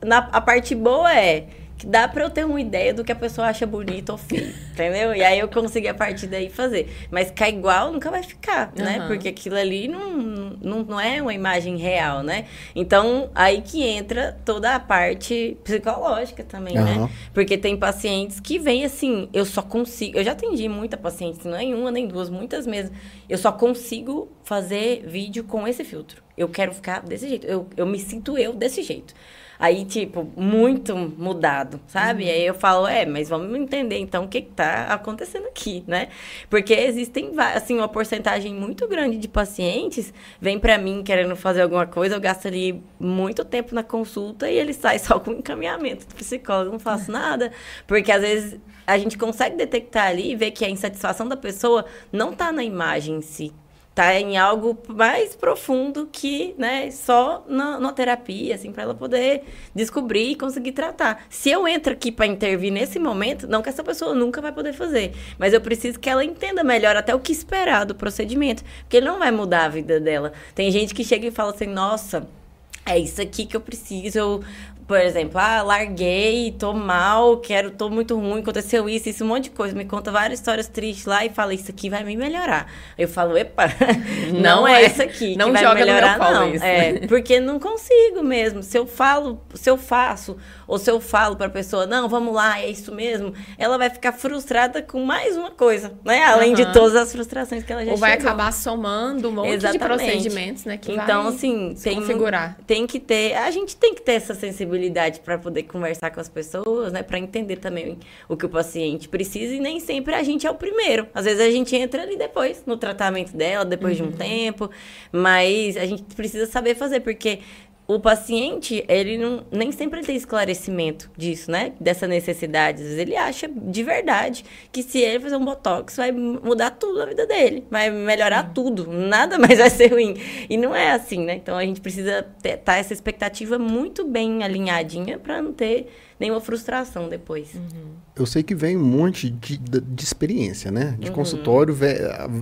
na, a parte boa é que dá para eu ter uma ideia do que a pessoa acha bonito ou feio, entendeu? E aí eu consegui a partir daí fazer. Mas ficar igual nunca vai ficar, uhum. né? Porque aquilo ali não, não, não é uma imagem real, né? Então, aí que entra toda a parte psicológica também, uhum. né? Porque tem pacientes que vêm assim, eu só consigo... Eu já atendi muita paciente, não é uma nem duas, muitas mesmo. Eu só consigo fazer vídeo com esse filtro. Eu quero ficar desse jeito. Eu, eu me sinto eu desse jeito. Aí, tipo, muito mudado, sabe? Uhum. Aí eu falo, é, mas vamos entender então o que, que tá acontecendo aqui, né? Porque existem, assim, uma porcentagem muito grande de pacientes vem para mim querendo fazer alguma coisa, eu gasto ali muito tempo na consulta e ele sai só com encaminhamento do psicólogo, não faço nada, porque às vezes a gente consegue detectar ali e ver que a insatisfação da pessoa não tá na imagem em si, tá em algo mais profundo que, né, só na, na terapia, assim, para ela poder descobrir e conseguir tratar. Se eu entro aqui para intervir nesse momento, não que essa pessoa nunca vai poder fazer, mas eu preciso que ela entenda melhor até o que esperar do procedimento, porque ele não vai mudar a vida dela. Tem gente que chega e fala assim: "Nossa, é isso aqui que eu preciso, eu por exemplo, ah, larguei, tô mal, quero, tô muito ruim, aconteceu isso, isso, um monte de coisa. Me conta várias histórias tristes lá e fala, isso aqui vai me melhorar. Eu falo, epa, não, não é, é isso aqui não que joga vai melhorar, no meu não. Isso. É, porque não consigo mesmo. Se eu falo, se eu faço, ou se eu falo pra pessoa, não, vamos lá, é isso mesmo, ela vai ficar frustrada com mais uma coisa, né? Além uhum. de todas as frustrações que ela já Ou vai chegou. acabar somando um monte Exatamente. de procedimentos, né? Que então, assim, tem, configurar. tem que ter, a gente tem que ter essa sensibilidade para poder conversar com as pessoas, né? Para entender também o que o paciente precisa e nem sempre a gente é o primeiro. Às vezes a gente entra ali depois no tratamento dela, depois uhum. de um uhum. tempo, mas a gente precisa saber fazer porque o paciente, ele não, nem sempre tem esclarecimento disso, né? Dessa necessidade. Às vezes ele acha de verdade que se ele fazer um botox vai mudar tudo na vida dele, vai melhorar tudo, nada mais vai ser ruim. E não é assim, né? Então a gente precisa estar tá essa expectativa muito bem alinhadinha para não ter nenhuma frustração depois. Uhum. Eu sei que vem um monte de, de, de experiência, né? De uhum. consultório,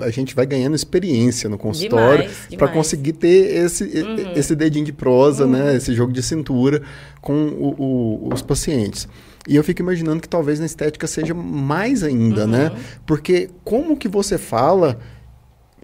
a gente vai ganhando experiência no consultório para conseguir ter esse, uhum. esse dedinho de prosa, né? Uhum. Esse jogo de cintura com o, o, os pacientes. E eu fico imaginando que talvez na estética seja mais ainda, né? Uhum. Porque como que você fala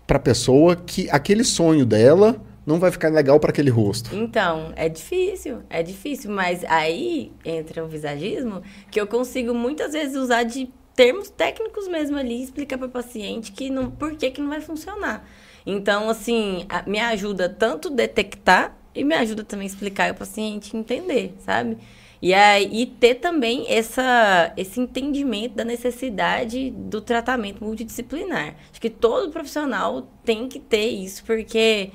para a pessoa que aquele sonho dela não vai ficar legal para aquele rosto. Então, é difícil, é difícil, mas aí entra o visagismo que eu consigo muitas vezes usar de termos técnicos mesmo ali, explicar para o paciente que não, por que que não vai funcionar. Então, assim, a, me ajuda tanto detectar e me ajuda também explicar para o paciente entender, sabe? E aí ter também essa, esse entendimento da necessidade do tratamento multidisciplinar. Acho que todo profissional tem que ter isso, porque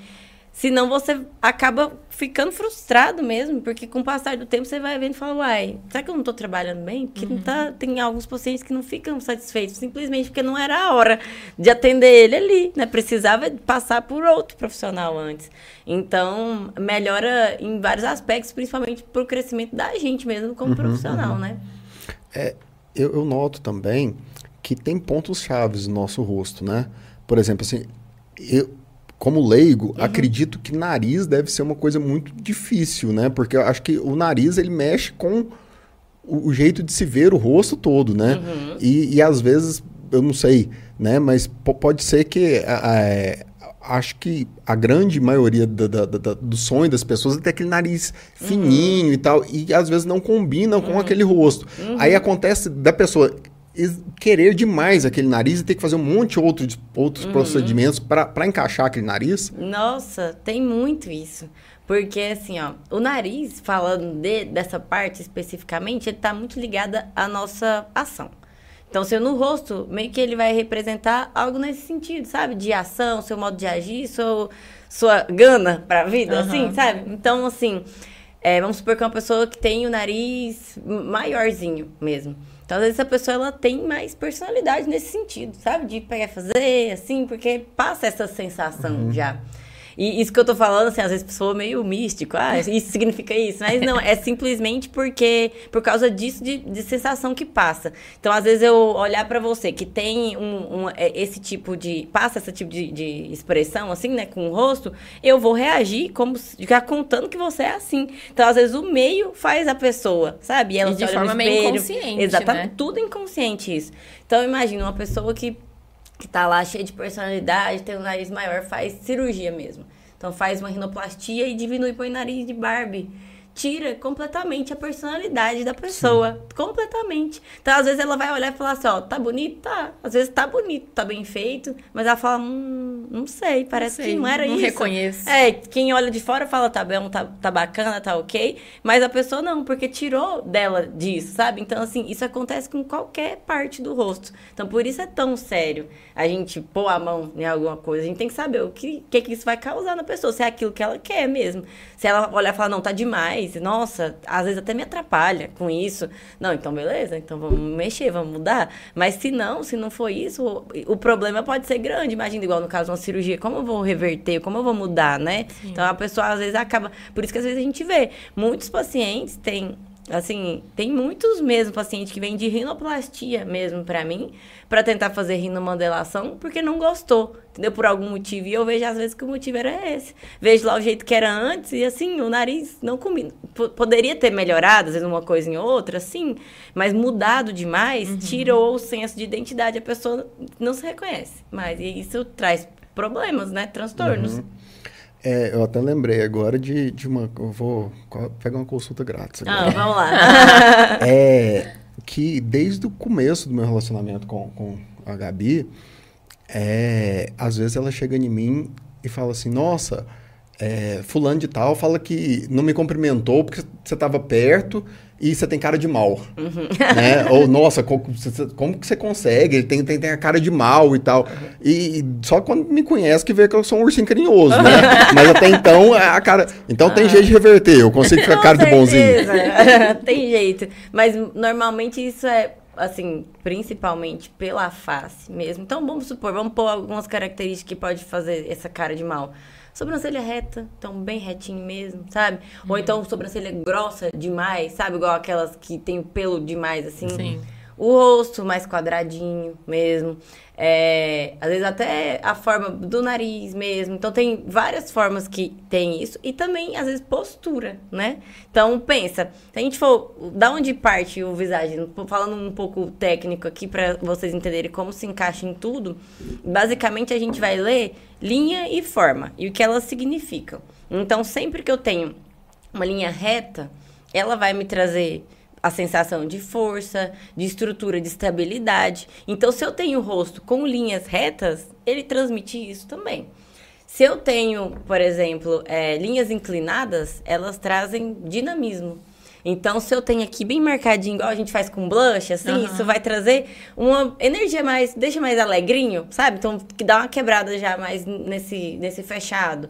Senão você acaba ficando frustrado mesmo, porque com o passar do tempo você vai vendo e fala, uai, será que eu não estou trabalhando bem? Porque uhum. não tá, tem alguns pacientes que não ficam satisfeitos, simplesmente porque não era a hora de atender ele ali, né? Precisava passar por outro profissional antes. Então, melhora em vários aspectos, principalmente para o crescimento da gente mesmo como uhum, profissional, uhum. né? É, eu, eu noto também que tem pontos chaves no nosso rosto, né? Por exemplo, assim, eu, como leigo, uhum. acredito que nariz deve ser uma coisa muito difícil, né? Porque eu acho que o nariz ele mexe com o, o jeito de se ver o rosto todo, né? Uhum. E, e, às vezes, eu não sei, né? Mas pode ser que é, acho que a grande maioria da, da, da, do sonho das pessoas é ter aquele nariz fininho uhum. e tal, e às vezes não combina com uhum. aquele rosto. Uhum. Aí acontece da pessoa querer demais aquele nariz e ter que fazer um monte de outros, outros uhum. procedimentos para encaixar aquele nariz? Nossa, tem muito isso. Porque, assim, ó, o nariz, falando de, dessa parte especificamente, ele está muito ligado à nossa ação. Então, se no rosto, meio que ele vai representar algo nesse sentido, sabe? De ação, seu modo de agir, seu, sua gana para a vida, uhum. assim, sabe? Então, assim, é, vamos supor que é uma pessoa que tem o nariz maiorzinho mesmo. Então, às vezes, a pessoa ela tem mais personalidade nesse sentido, sabe? De pegar fazer, assim, porque passa essa sensação uhum. já. E isso que eu tô falando, assim, às vezes pessoa meio místico, ah, isso significa isso. Mas não, é simplesmente porque, por causa disso, de, de sensação que passa. Então, às vezes, eu olhar para você que tem um, um, é, esse tipo de. passa esse tipo de, de, expressão, assim, né, com o rosto, eu vou reagir como ficar contando que você é assim. Então, às vezes, o meio faz a pessoa, sabe? E ela e de forma meio inconsciente. Exatamente, né? tudo inconsciente isso. Então, imagina uma pessoa que que tá lá cheio de personalidade, tem um nariz maior, faz cirurgia mesmo. Então faz uma rinoplastia e diminui põe nariz de Barbie tira completamente a personalidade da pessoa. Sim. Completamente. Então, às vezes, ela vai olhar e falar assim, ó, tá bonito? Tá. Às vezes tá bonito, tá bem feito, mas ela fala, hum, não sei, parece não sei, que não era não isso. Não reconheço. É, quem olha de fora fala, tá bom, tá, tá bacana, tá ok, mas a pessoa não, porque tirou dela disso, sabe? Então, assim, isso acontece com qualquer parte do rosto. Então, por isso é tão sério a gente pôr a mão em alguma coisa. A gente tem que saber o que, que, que isso vai causar na pessoa, se é aquilo que ela quer mesmo. Se ela olhar e falar, não, tá demais, nossa, às vezes até me atrapalha com isso. Não, então beleza, então vamos mexer, vamos mudar. Mas se não, se não for isso, o, o problema pode ser grande. Imagina, igual no caso de uma cirurgia, como eu vou reverter, como eu vou mudar, né? Sim. Então a pessoa às vezes acaba. Por isso que às vezes a gente vê muitos pacientes têm Assim, tem muitos mesmo pacientes que vêm de rinoplastia mesmo para mim, para tentar fazer rinomodelação, porque não gostou, entendeu? Por algum motivo. E eu vejo às vezes que o motivo era esse. Vejo lá o jeito que era antes e assim, o nariz não combina. Poderia ter melhorado, às vezes uma coisa em outra, sim, mas mudado demais, uhum. tirou o senso de identidade, a pessoa não se reconhece. Mas e isso traz problemas, né? Transtornos. Uhum. É, eu até lembrei agora de, de uma. Eu vou pegar uma consulta grátis. Agora. Ah, vamos lá. é que desde o começo do meu relacionamento com, com a Gabi, é, às vezes ela chega em mim e fala assim: Nossa, é, Fulano de Tal fala que não me cumprimentou porque você estava perto e você tem cara de mal. Uhum. Né? Ou, nossa, como, como, que você consegue? Ele tem, tem, tem a cara de mal e tal. Uhum. E só quando me conhece que vê que eu sou um ursinho carinhoso, né? Mas até então, a cara. Então tem jeito de reverter, eu consigo ficar cara de bonzinho. tem jeito. Mas normalmente isso é assim, principalmente pela face mesmo. Então, vamos supor, vamos pôr algumas características que pode fazer essa cara de mal sobrancelha reta, então bem retinho mesmo, sabe? Uhum. Ou então sobrancelha grossa demais, sabe? Igual aquelas que tem pelo demais, assim. Sim. O rosto mais quadradinho mesmo. É, às vezes até a forma do nariz mesmo. Então tem várias formas que tem isso. E também, às vezes, postura, né? Então, pensa, se a gente for. Da onde parte o visagem? Falando um pouco técnico aqui para vocês entenderem como se encaixa em tudo. Basicamente, a gente vai ler linha e forma e o que elas significam. Então, sempre que eu tenho uma linha reta, ela vai me trazer a sensação de força, de estrutura, de estabilidade. Então, se eu tenho o rosto com linhas retas, ele transmite isso também. Se eu tenho, por exemplo, é, linhas inclinadas, elas trazem dinamismo. Então, se eu tenho aqui bem marcadinho, igual a gente faz com blush, assim, uhum. isso vai trazer uma energia mais, deixa mais alegrinho, sabe? Então, que dá uma quebrada já mais nesse, nesse fechado.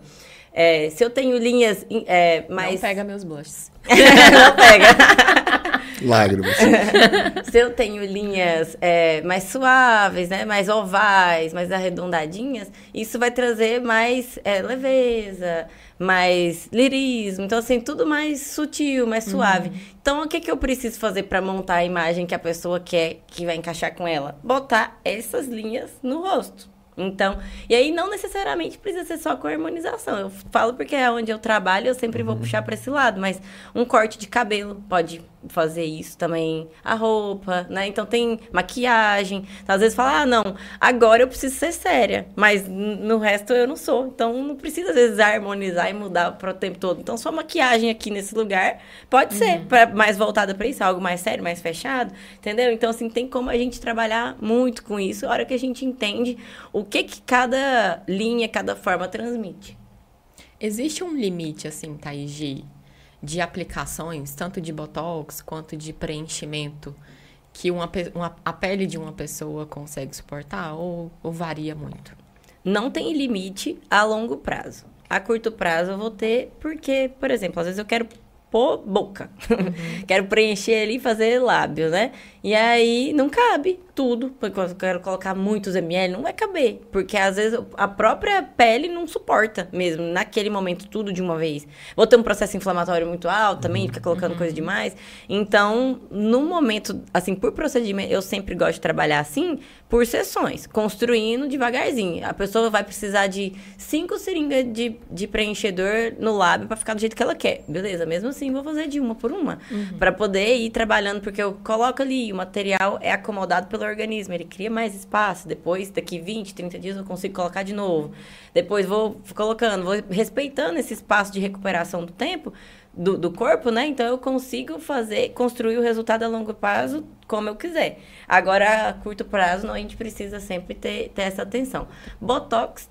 É, se eu tenho linhas é, mais. Não pega meus blushes. não pega. Lágrimas. Se eu tenho linhas é, mais suaves, né? Mais ovais, mais arredondadinhas, isso vai trazer mais é, leveza, mais lirismo. Então, assim, tudo mais sutil, mais suave. Uhum. Então, o que, que eu preciso fazer para montar a imagem que a pessoa quer que vai encaixar com ela? Botar essas linhas no rosto. Então, e aí não necessariamente precisa ser só com harmonização. Eu falo porque é onde eu trabalho, eu sempre vou uhum. puxar para esse lado, mas um corte de cabelo pode fazer isso também, a roupa, né? Então tem maquiagem. Então, às vezes fala: "Ah, não, agora eu preciso ser séria", mas no resto eu não sou. Então não precisa às vezes harmonizar e mudar para o tempo todo. Então só maquiagem aqui nesse lugar pode uhum. ser pra, mais voltada para isso, algo mais sério, mais fechado, entendeu? Então assim, tem como a gente trabalhar muito com isso, a hora que a gente entende o que que cada linha, cada forma transmite. Existe um limite, assim, Thaís, de, aplicações, tanto de botox quanto de preenchimento, que uma, uma, a pele de uma pessoa consegue suportar ou, ou varia muito? Não tem limite a longo prazo. A curto prazo eu vou ter, porque, por exemplo, às vezes eu quero pôr boca. Uhum. quero preencher ali e fazer lábio, né? E aí não cabe tudo, porque eu quero colocar muitos ml, não vai caber, porque às vezes a própria pele não suporta mesmo, naquele momento, tudo de uma vez. Vou ter um processo inflamatório muito alto também, fica colocando uhum. coisa demais. Então, no momento, assim, por procedimento, eu sempre gosto de trabalhar assim, por sessões, construindo devagarzinho. A pessoa vai precisar de cinco seringas de, de preenchedor no lábio para ficar do jeito que ela quer. Beleza, mesmo assim, vou fazer de uma por uma, uhum. para poder ir trabalhando, porque eu coloco ali o material é acomodado pelo organismo, ele cria mais espaço. Depois, daqui 20, 30 dias, eu consigo colocar de novo. Depois vou colocando, vou respeitando esse espaço de recuperação do tempo, do, do corpo, né? Então eu consigo fazer, construir o resultado a longo prazo como eu quiser. Agora, a curto prazo, não, a gente precisa sempre ter, ter essa atenção. Botox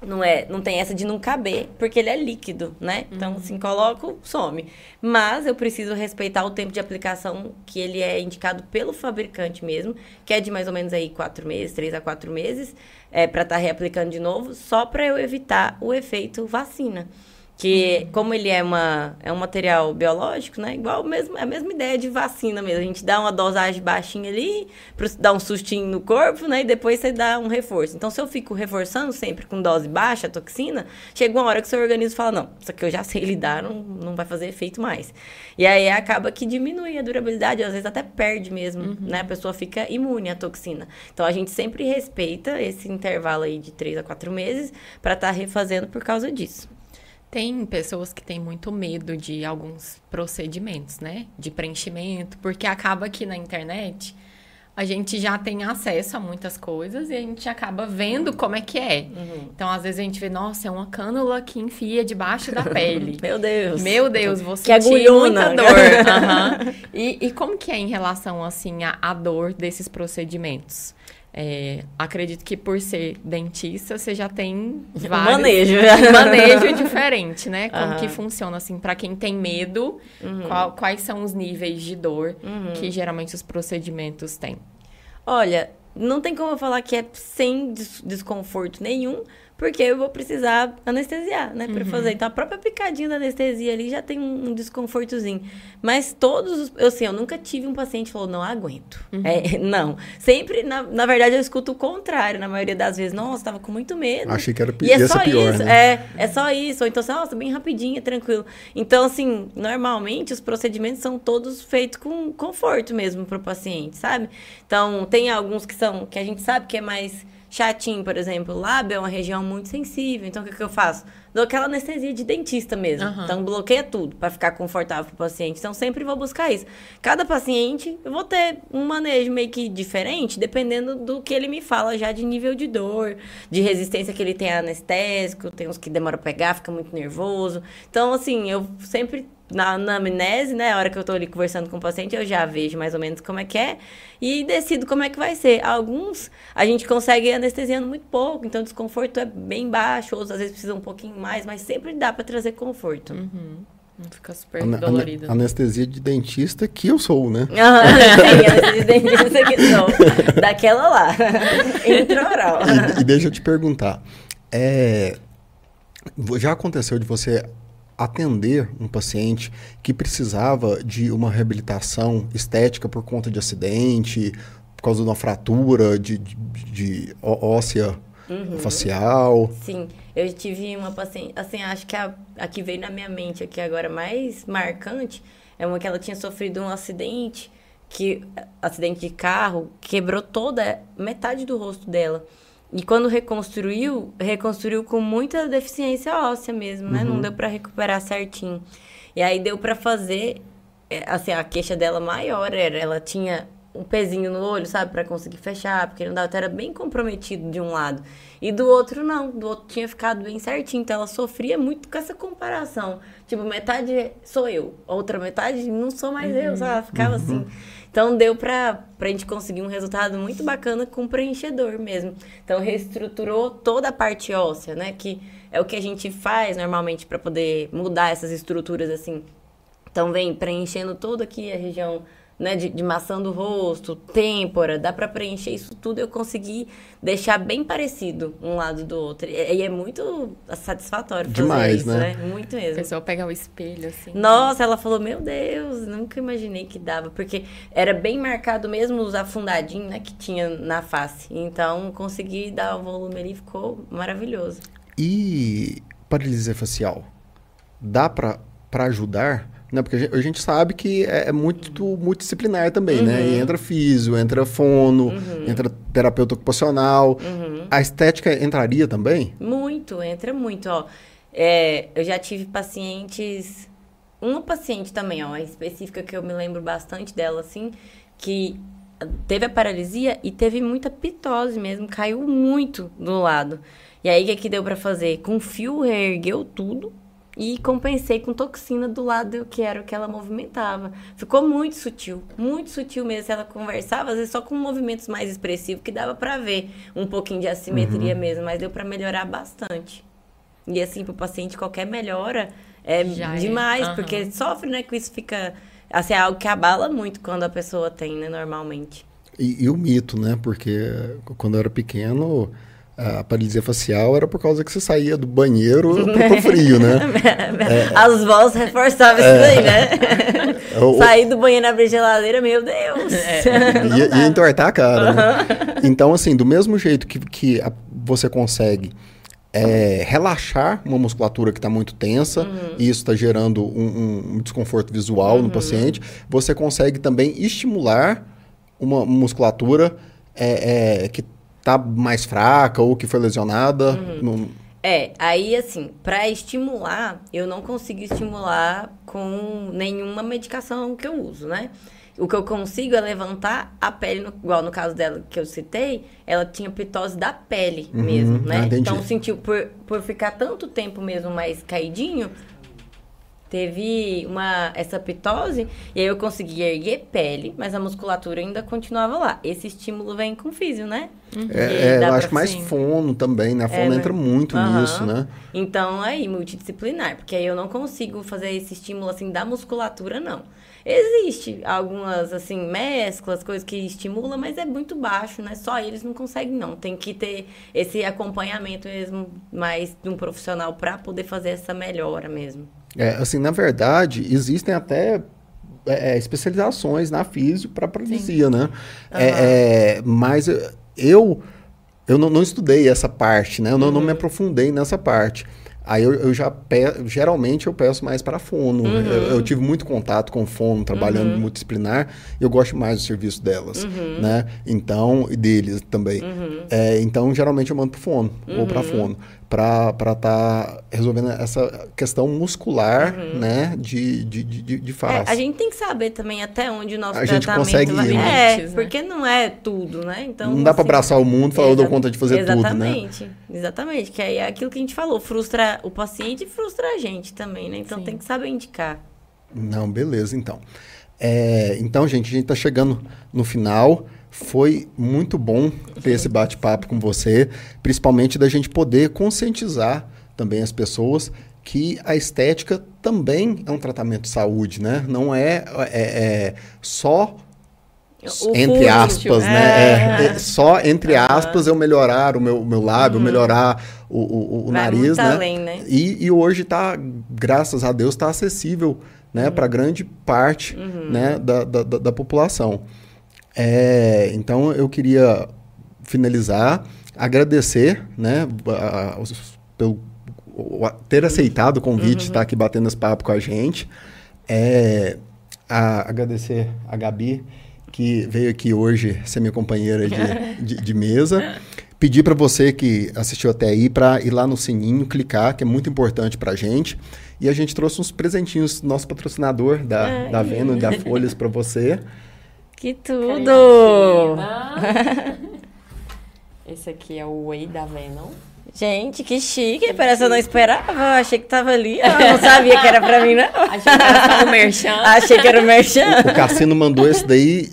não é, não tem essa de não caber, porque ele é líquido, né? Então, uhum. assim, coloco, some. Mas eu preciso respeitar o tempo de aplicação que ele é indicado pelo fabricante mesmo, que é de mais ou menos aí quatro meses, três a quatro meses, é, para estar tá reaplicando de novo, só para eu evitar o efeito vacina. Que como ele é, uma, é um material biológico, né? Igual mesmo, é a mesma ideia de vacina mesmo. A gente dá uma dosagem baixinha ali, para dar um sustinho no corpo, né? E depois você dá um reforço. Então, se eu fico reforçando sempre com dose baixa a toxina, chega uma hora que o seu organismo fala, não, isso aqui eu já sei lidar, não, não vai fazer efeito mais. E aí acaba que diminui a durabilidade, às vezes até perde mesmo, uhum. né? A pessoa fica imune à toxina. Então, a gente sempre respeita esse intervalo aí de 3 a 4 meses para estar tá refazendo por causa disso. Tem pessoas que têm muito medo de alguns procedimentos, né? De preenchimento, porque acaba que na internet a gente já tem acesso a muitas coisas e a gente acaba vendo como é que é. Uhum. Então, às vezes a gente vê, nossa, é uma cânula que enfia debaixo da pele. Meu Deus. Meu Deus, você que sentir muita dor. Uhum. E, e, como que é em relação, assim, à dor desses procedimentos? É, acredito que por ser dentista, você já tem vários... manejo. Um manejo diferente, né? Como uhum. que funciona, assim, para quem tem medo, uhum. qual, quais são os níveis de dor uhum. que geralmente os procedimentos têm? Olha, não tem como eu falar que é sem desconforto nenhum, porque eu vou precisar anestesiar, né, para uhum. fazer. Então, a própria picadinha da anestesia ali já tem um, desconfortozinho. Mas todos os... Eu, assim, eu nunca tive um paciente que falou, não aguento. Uhum. É, não. Sempre, na, na verdade, eu escuto o contrário. Na maioria das vezes, nossa, tava com muito medo. Achei que era e é só pior, isso. Né? É, é só isso. Ou então, assim, nossa, bem rapidinho, tranquilo. Então, assim, normalmente, os procedimentos são todos feitos com conforto mesmo para o paciente, sabe? Então, tem alguns que são... Que a gente sabe que é mais chatinho, por exemplo. O lábio é uma região muito sensível, então o que, que eu faço? Dou aquela anestesia de dentista mesmo. Uhum. Então bloqueia tudo para ficar confortável para o paciente. Então sempre vou buscar isso. Cada paciente eu vou ter um manejo meio que diferente, dependendo do que ele me fala já de nível de dor, de resistência que ele tem a anestésico, tem uns que demora a pegar, fica muito nervoso. Então assim, eu sempre na, na amnese, né? A hora que eu estou ali conversando com o paciente, eu já vejo mais ou menos como é que é e decido como é que vai ser. Alguns a gente consegue anestesiando muito pouco, então o desconforto é bem baixo, outros às vezes precisam um pouquinho mais, mas sempre dá para trazer conforto. Uhum. Não fica super An dolorida. Anestesia de dentista que eu sou, né? Ah, sim, anestesia de dentista que sou. Daquela lá. Intraoral. E, e deixa eu te perguntar. É, já aconteceu de você atender um paciente que precisava de uma reabilitação estética por conta de acidente, por causa de uma fratura de, de, de óssea uhum. facial. Sim, eu tive uma paciente, assim, acho que a, a que veio na minha mente aqui agora mais marcante é uma que ela tinha sofrido um acidente, que acidente de carro, quebrou toda metade do rosto dela. E quando reconstruiu, reconstruiu com muita deficiência óssea mesmo, né? Uhum. Não deu para recuperar certinho. E aí deu para fazer, é, assim, a queixa dela maior era, ela tinha um pezinho no olho, sabe, para conseguir fechar, porque não dava, era bem comprometido de um lado. E do outro não, do outro tinha ficado bem certinho, então ela sofria muito com essa comparação. Tipo, metade sou eu, outra metade não sou mais uhum. eu, sabe? Ela ficava uhum. assim. Então deu para a gente conseguir um resultado muito bacana com preenchedor mesmo. Então reestruturou toda a parte óssea, né? Que é o que a gente faz normalmente para poder mudar essas estruturas assim. Então vem preenchendo toda aqui a região né, de, de maçã do rosto, têmpora, dá para preencher isso tudo. Eu consegui deixar bem parecido um lado do outro. E, e é muito satisfatório fazer Demais, isso, né? né? Muito mesmo. A pessoa pega o espelho, assim. Nossa, ela falou, meu Deus, nunca imaginei que dava. Porque era bem marcado mesmo os afundadinhos, né, que tinha na face. Então, consegui dar o volume ali, ficou maravilhoso. E paralisia facial? Dá para ajudar né? Porque a gente, a gente sabe que é, é muito multidisciplinar também, né? uhum. né? E entra físio, entra fono, uhum. entra terapeuta ocupacional. Uhum. A estética entraria também? Muito, entra muito, ó. É, eu já tive pacientes... Uma paciente também, ó, específica que eu me lembro bastante dela, assim, que teve a paralisia e teve muita pitose mesmo, caiu muito do lado. E aí, o que, que deu para fazer? Com fio, reergueu tudo, e compensei com toxina do lado que era o que ela movimentava. Ficou muito sutil, muito sutil mesmo. Ela conversava, às vezes só com movimentos mais expressivos, que dava para ver um pouquinho de assimetria uhum. mesmo, mas deu para melhorar bastante. E assim, pro paciente, qualquer melhora é Já é. demais, é. uhum. porque sofre, né, com isso fica... Assim, é algo que abala muito quando a pessoa tem, né, normalmente. E, e o mito, né, porque quando eu era pequeno a paralisia facial era por causa que você saía do banheiro pro frio, né? é, As vozes reforçavam é, isso daí, né? É, Sair do banheiro e abrir geladeira, meu Deus! É. Ia, ia entortar a cara, né? Então, assim, do mesmo jeito que, que a, você consegue é, relaxar uma musculatura que está muito tensa, uhum. e isso está gerando um, um, desconforto visual uhum. no paciente, você consegue também estimular uma musculatura é, é, que está mais fraca ou que foi lesionada. Uhum. No... É, aí assim, para estimular, eu não consigo estimular com nenhuma medicação que eu uso, né? O que eu consigo é levantar a pele, no, igual no caso dela que eu citei, ela tinha pitose da pele uhum, mesmo, né? Ah, então sentiu, por, por ficar tanto tempo mesmo mais caidinho, teve uma essa pitose e aí eu consegui erguer pele, mas a musculatura ainda continuava lá. Esse estímulo vem com físio, né? Uhum. É, é eu acho mais fono também, né? A fono é, entra muito uhum. nisso, né? Então, aí, multidisciplinar, porque aí eu não consigo fazer esse estímulo, assim, da musculatura, não. Existe algumas, assim, mesclas, coisas que estimulam, mas é muito baixo, né? Só eles não conseguem, não. Tem que ter esse acompanhamento mesmo, mais de um profissional para poder fazer essa melhora mesmo. É, assim, na verdade, existem até é, é especializações na físio para paralisia, né? Uhum. É, mas eu, eu não, não, estudei essa parte, né? Eu não, uhum. não me uhum. aprofundei nessa parte. Aí eu, eu já pe... geralmente eu peço mais para fono. Uhum. Eu, eu, tive muito contato com fono, trabalhando uhum. multidisciplinar. Eu gosto mais do serviço delas, uhum. né? Então, e deles também. Uhum. É, então, geralmente eu mando pro fono ou para uhum. fono para estar tá resolvendo essa questão muscular, uhum. né, de, de, de, de face. É, a gente tem que saber também até onde o nosso a tratamento gente consegue vai... Ir, né? É, né? porque não é tudo, né? Então, não dá para abraçar o mundo e falar, eu dou conta de fazer exatamente, tudo, né? Exatamente, exatamente. Que aí é aquilo que a gente falou, frustra o paciente e frustra a gente também, né? Então Sim. tem que saber indicar. Não, beleza, então. É, então, gente, a gente está chegando no final. Foi muito bom ter esse bate-papo com você, principalmente da gente poder conscientizar também as pessoas que a estética também é um tratamento de saúde, né? Não é, é, é só o entre aspas, né? É. É, só entre aspas eu melhorar o meu, meu lábio, uhum. melhorar o, o, o nariz, né? Além, né? E, e hoje está, graças a Deus, está acessível, né? Uhum. Para grande parte, uhum. né? Da, da, da população. É, então eu queria finalizar, agradecer, né, a, a, pelo a, ter aceitado o convite, uhum. estar aqui batendo esse papo com a gente. É, agradecer a Gabi, que veio aqui hoje ser minha companheira de, de, de mesa. Pedir para você que assistiu até aí para ir lá no sininho, clicar, que é muito importante para a gente. E a gente trouxe uns presentinhos do nosso patrocinador da, da Venom e da Folhas para você. Que tudo! Esse aqui é o Whey da Venom. Gente, que chique. Parece que eu não esperava. Eu achei que tava ali. Eu não sabia que era pra mim, não. Achei que era o merchan. Achei que era o merchan. O, o Cassino mandou esse daí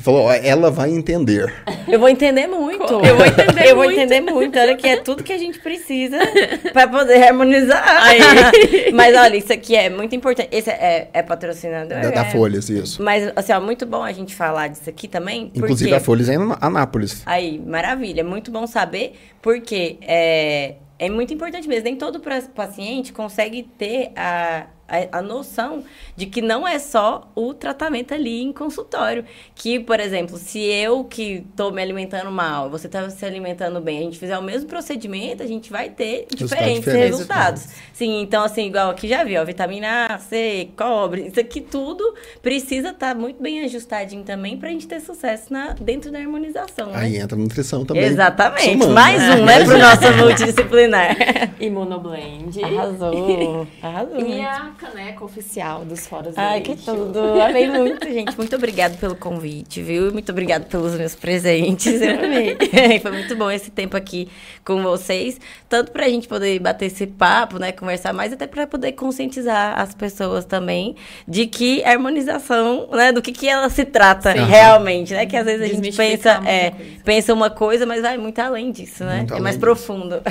falou, ela vai entender. Eu vou entender muito. Eu vou entender Eu muito. vou entender muito. Olha que é tudo que a gente precisa para poder harmonizar. Aí. Mas olha, isso aqui é muito importante. Esse é, é patrocinador. Da, da é. Folhas, isso. Mas, assim, ó, muito bom a gente falar disso aqui também. Inclusive a Folhas é em Anápolis. Aí, maravilha. Muito bom saber, porque é, é muito importante mesmo. Nem todo paciente consegue ter a a, a, noção de que não é só o tratamento ali em consultório. Que, por exemplo, se eu que estou me alimentando mal, você está se alimentando bem, a gente fizer o mesmo procedimento, a gente vai ter diferentes resultados. Sim, então, assim, igual aqui já viu, ó, vitamina A, C, cobre, isso aqui tudo precisa estar tá muito bem ajustadinho também para a gente ter sucesso na, dentro da harmonização. Né? Aí entra a nutrição também. Exatamente. Somando. Mais um, né, para o nosso multidisciplinar. Imunoblend. Arrasou. Arrasou. E a caneca oficial dos Foras do Ai, que tudo. Amei muito, gente. Muito obrigada pelo convite, viu? Muito obrigada pelos meus presentes. Eu amei. Foi muito bom esse tempo aqui com vocês. Tanto pra gente poder bater esse papo, né? Conversar mais, até pra poder conscientizar as pessoas também de que a harmonização, né? Do que, que ela se trata Sim. realmente, né? Que às vezes a gente pensa, é, pensa uma coisa, mas vai muito além disso, né? Muito é mais disso. profundo.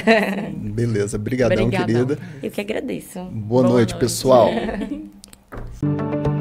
Beleza. Obrigadão, Obrigada. querida. Eu que agradeço. Boa, Boa noite, noite, pessoal. Oh.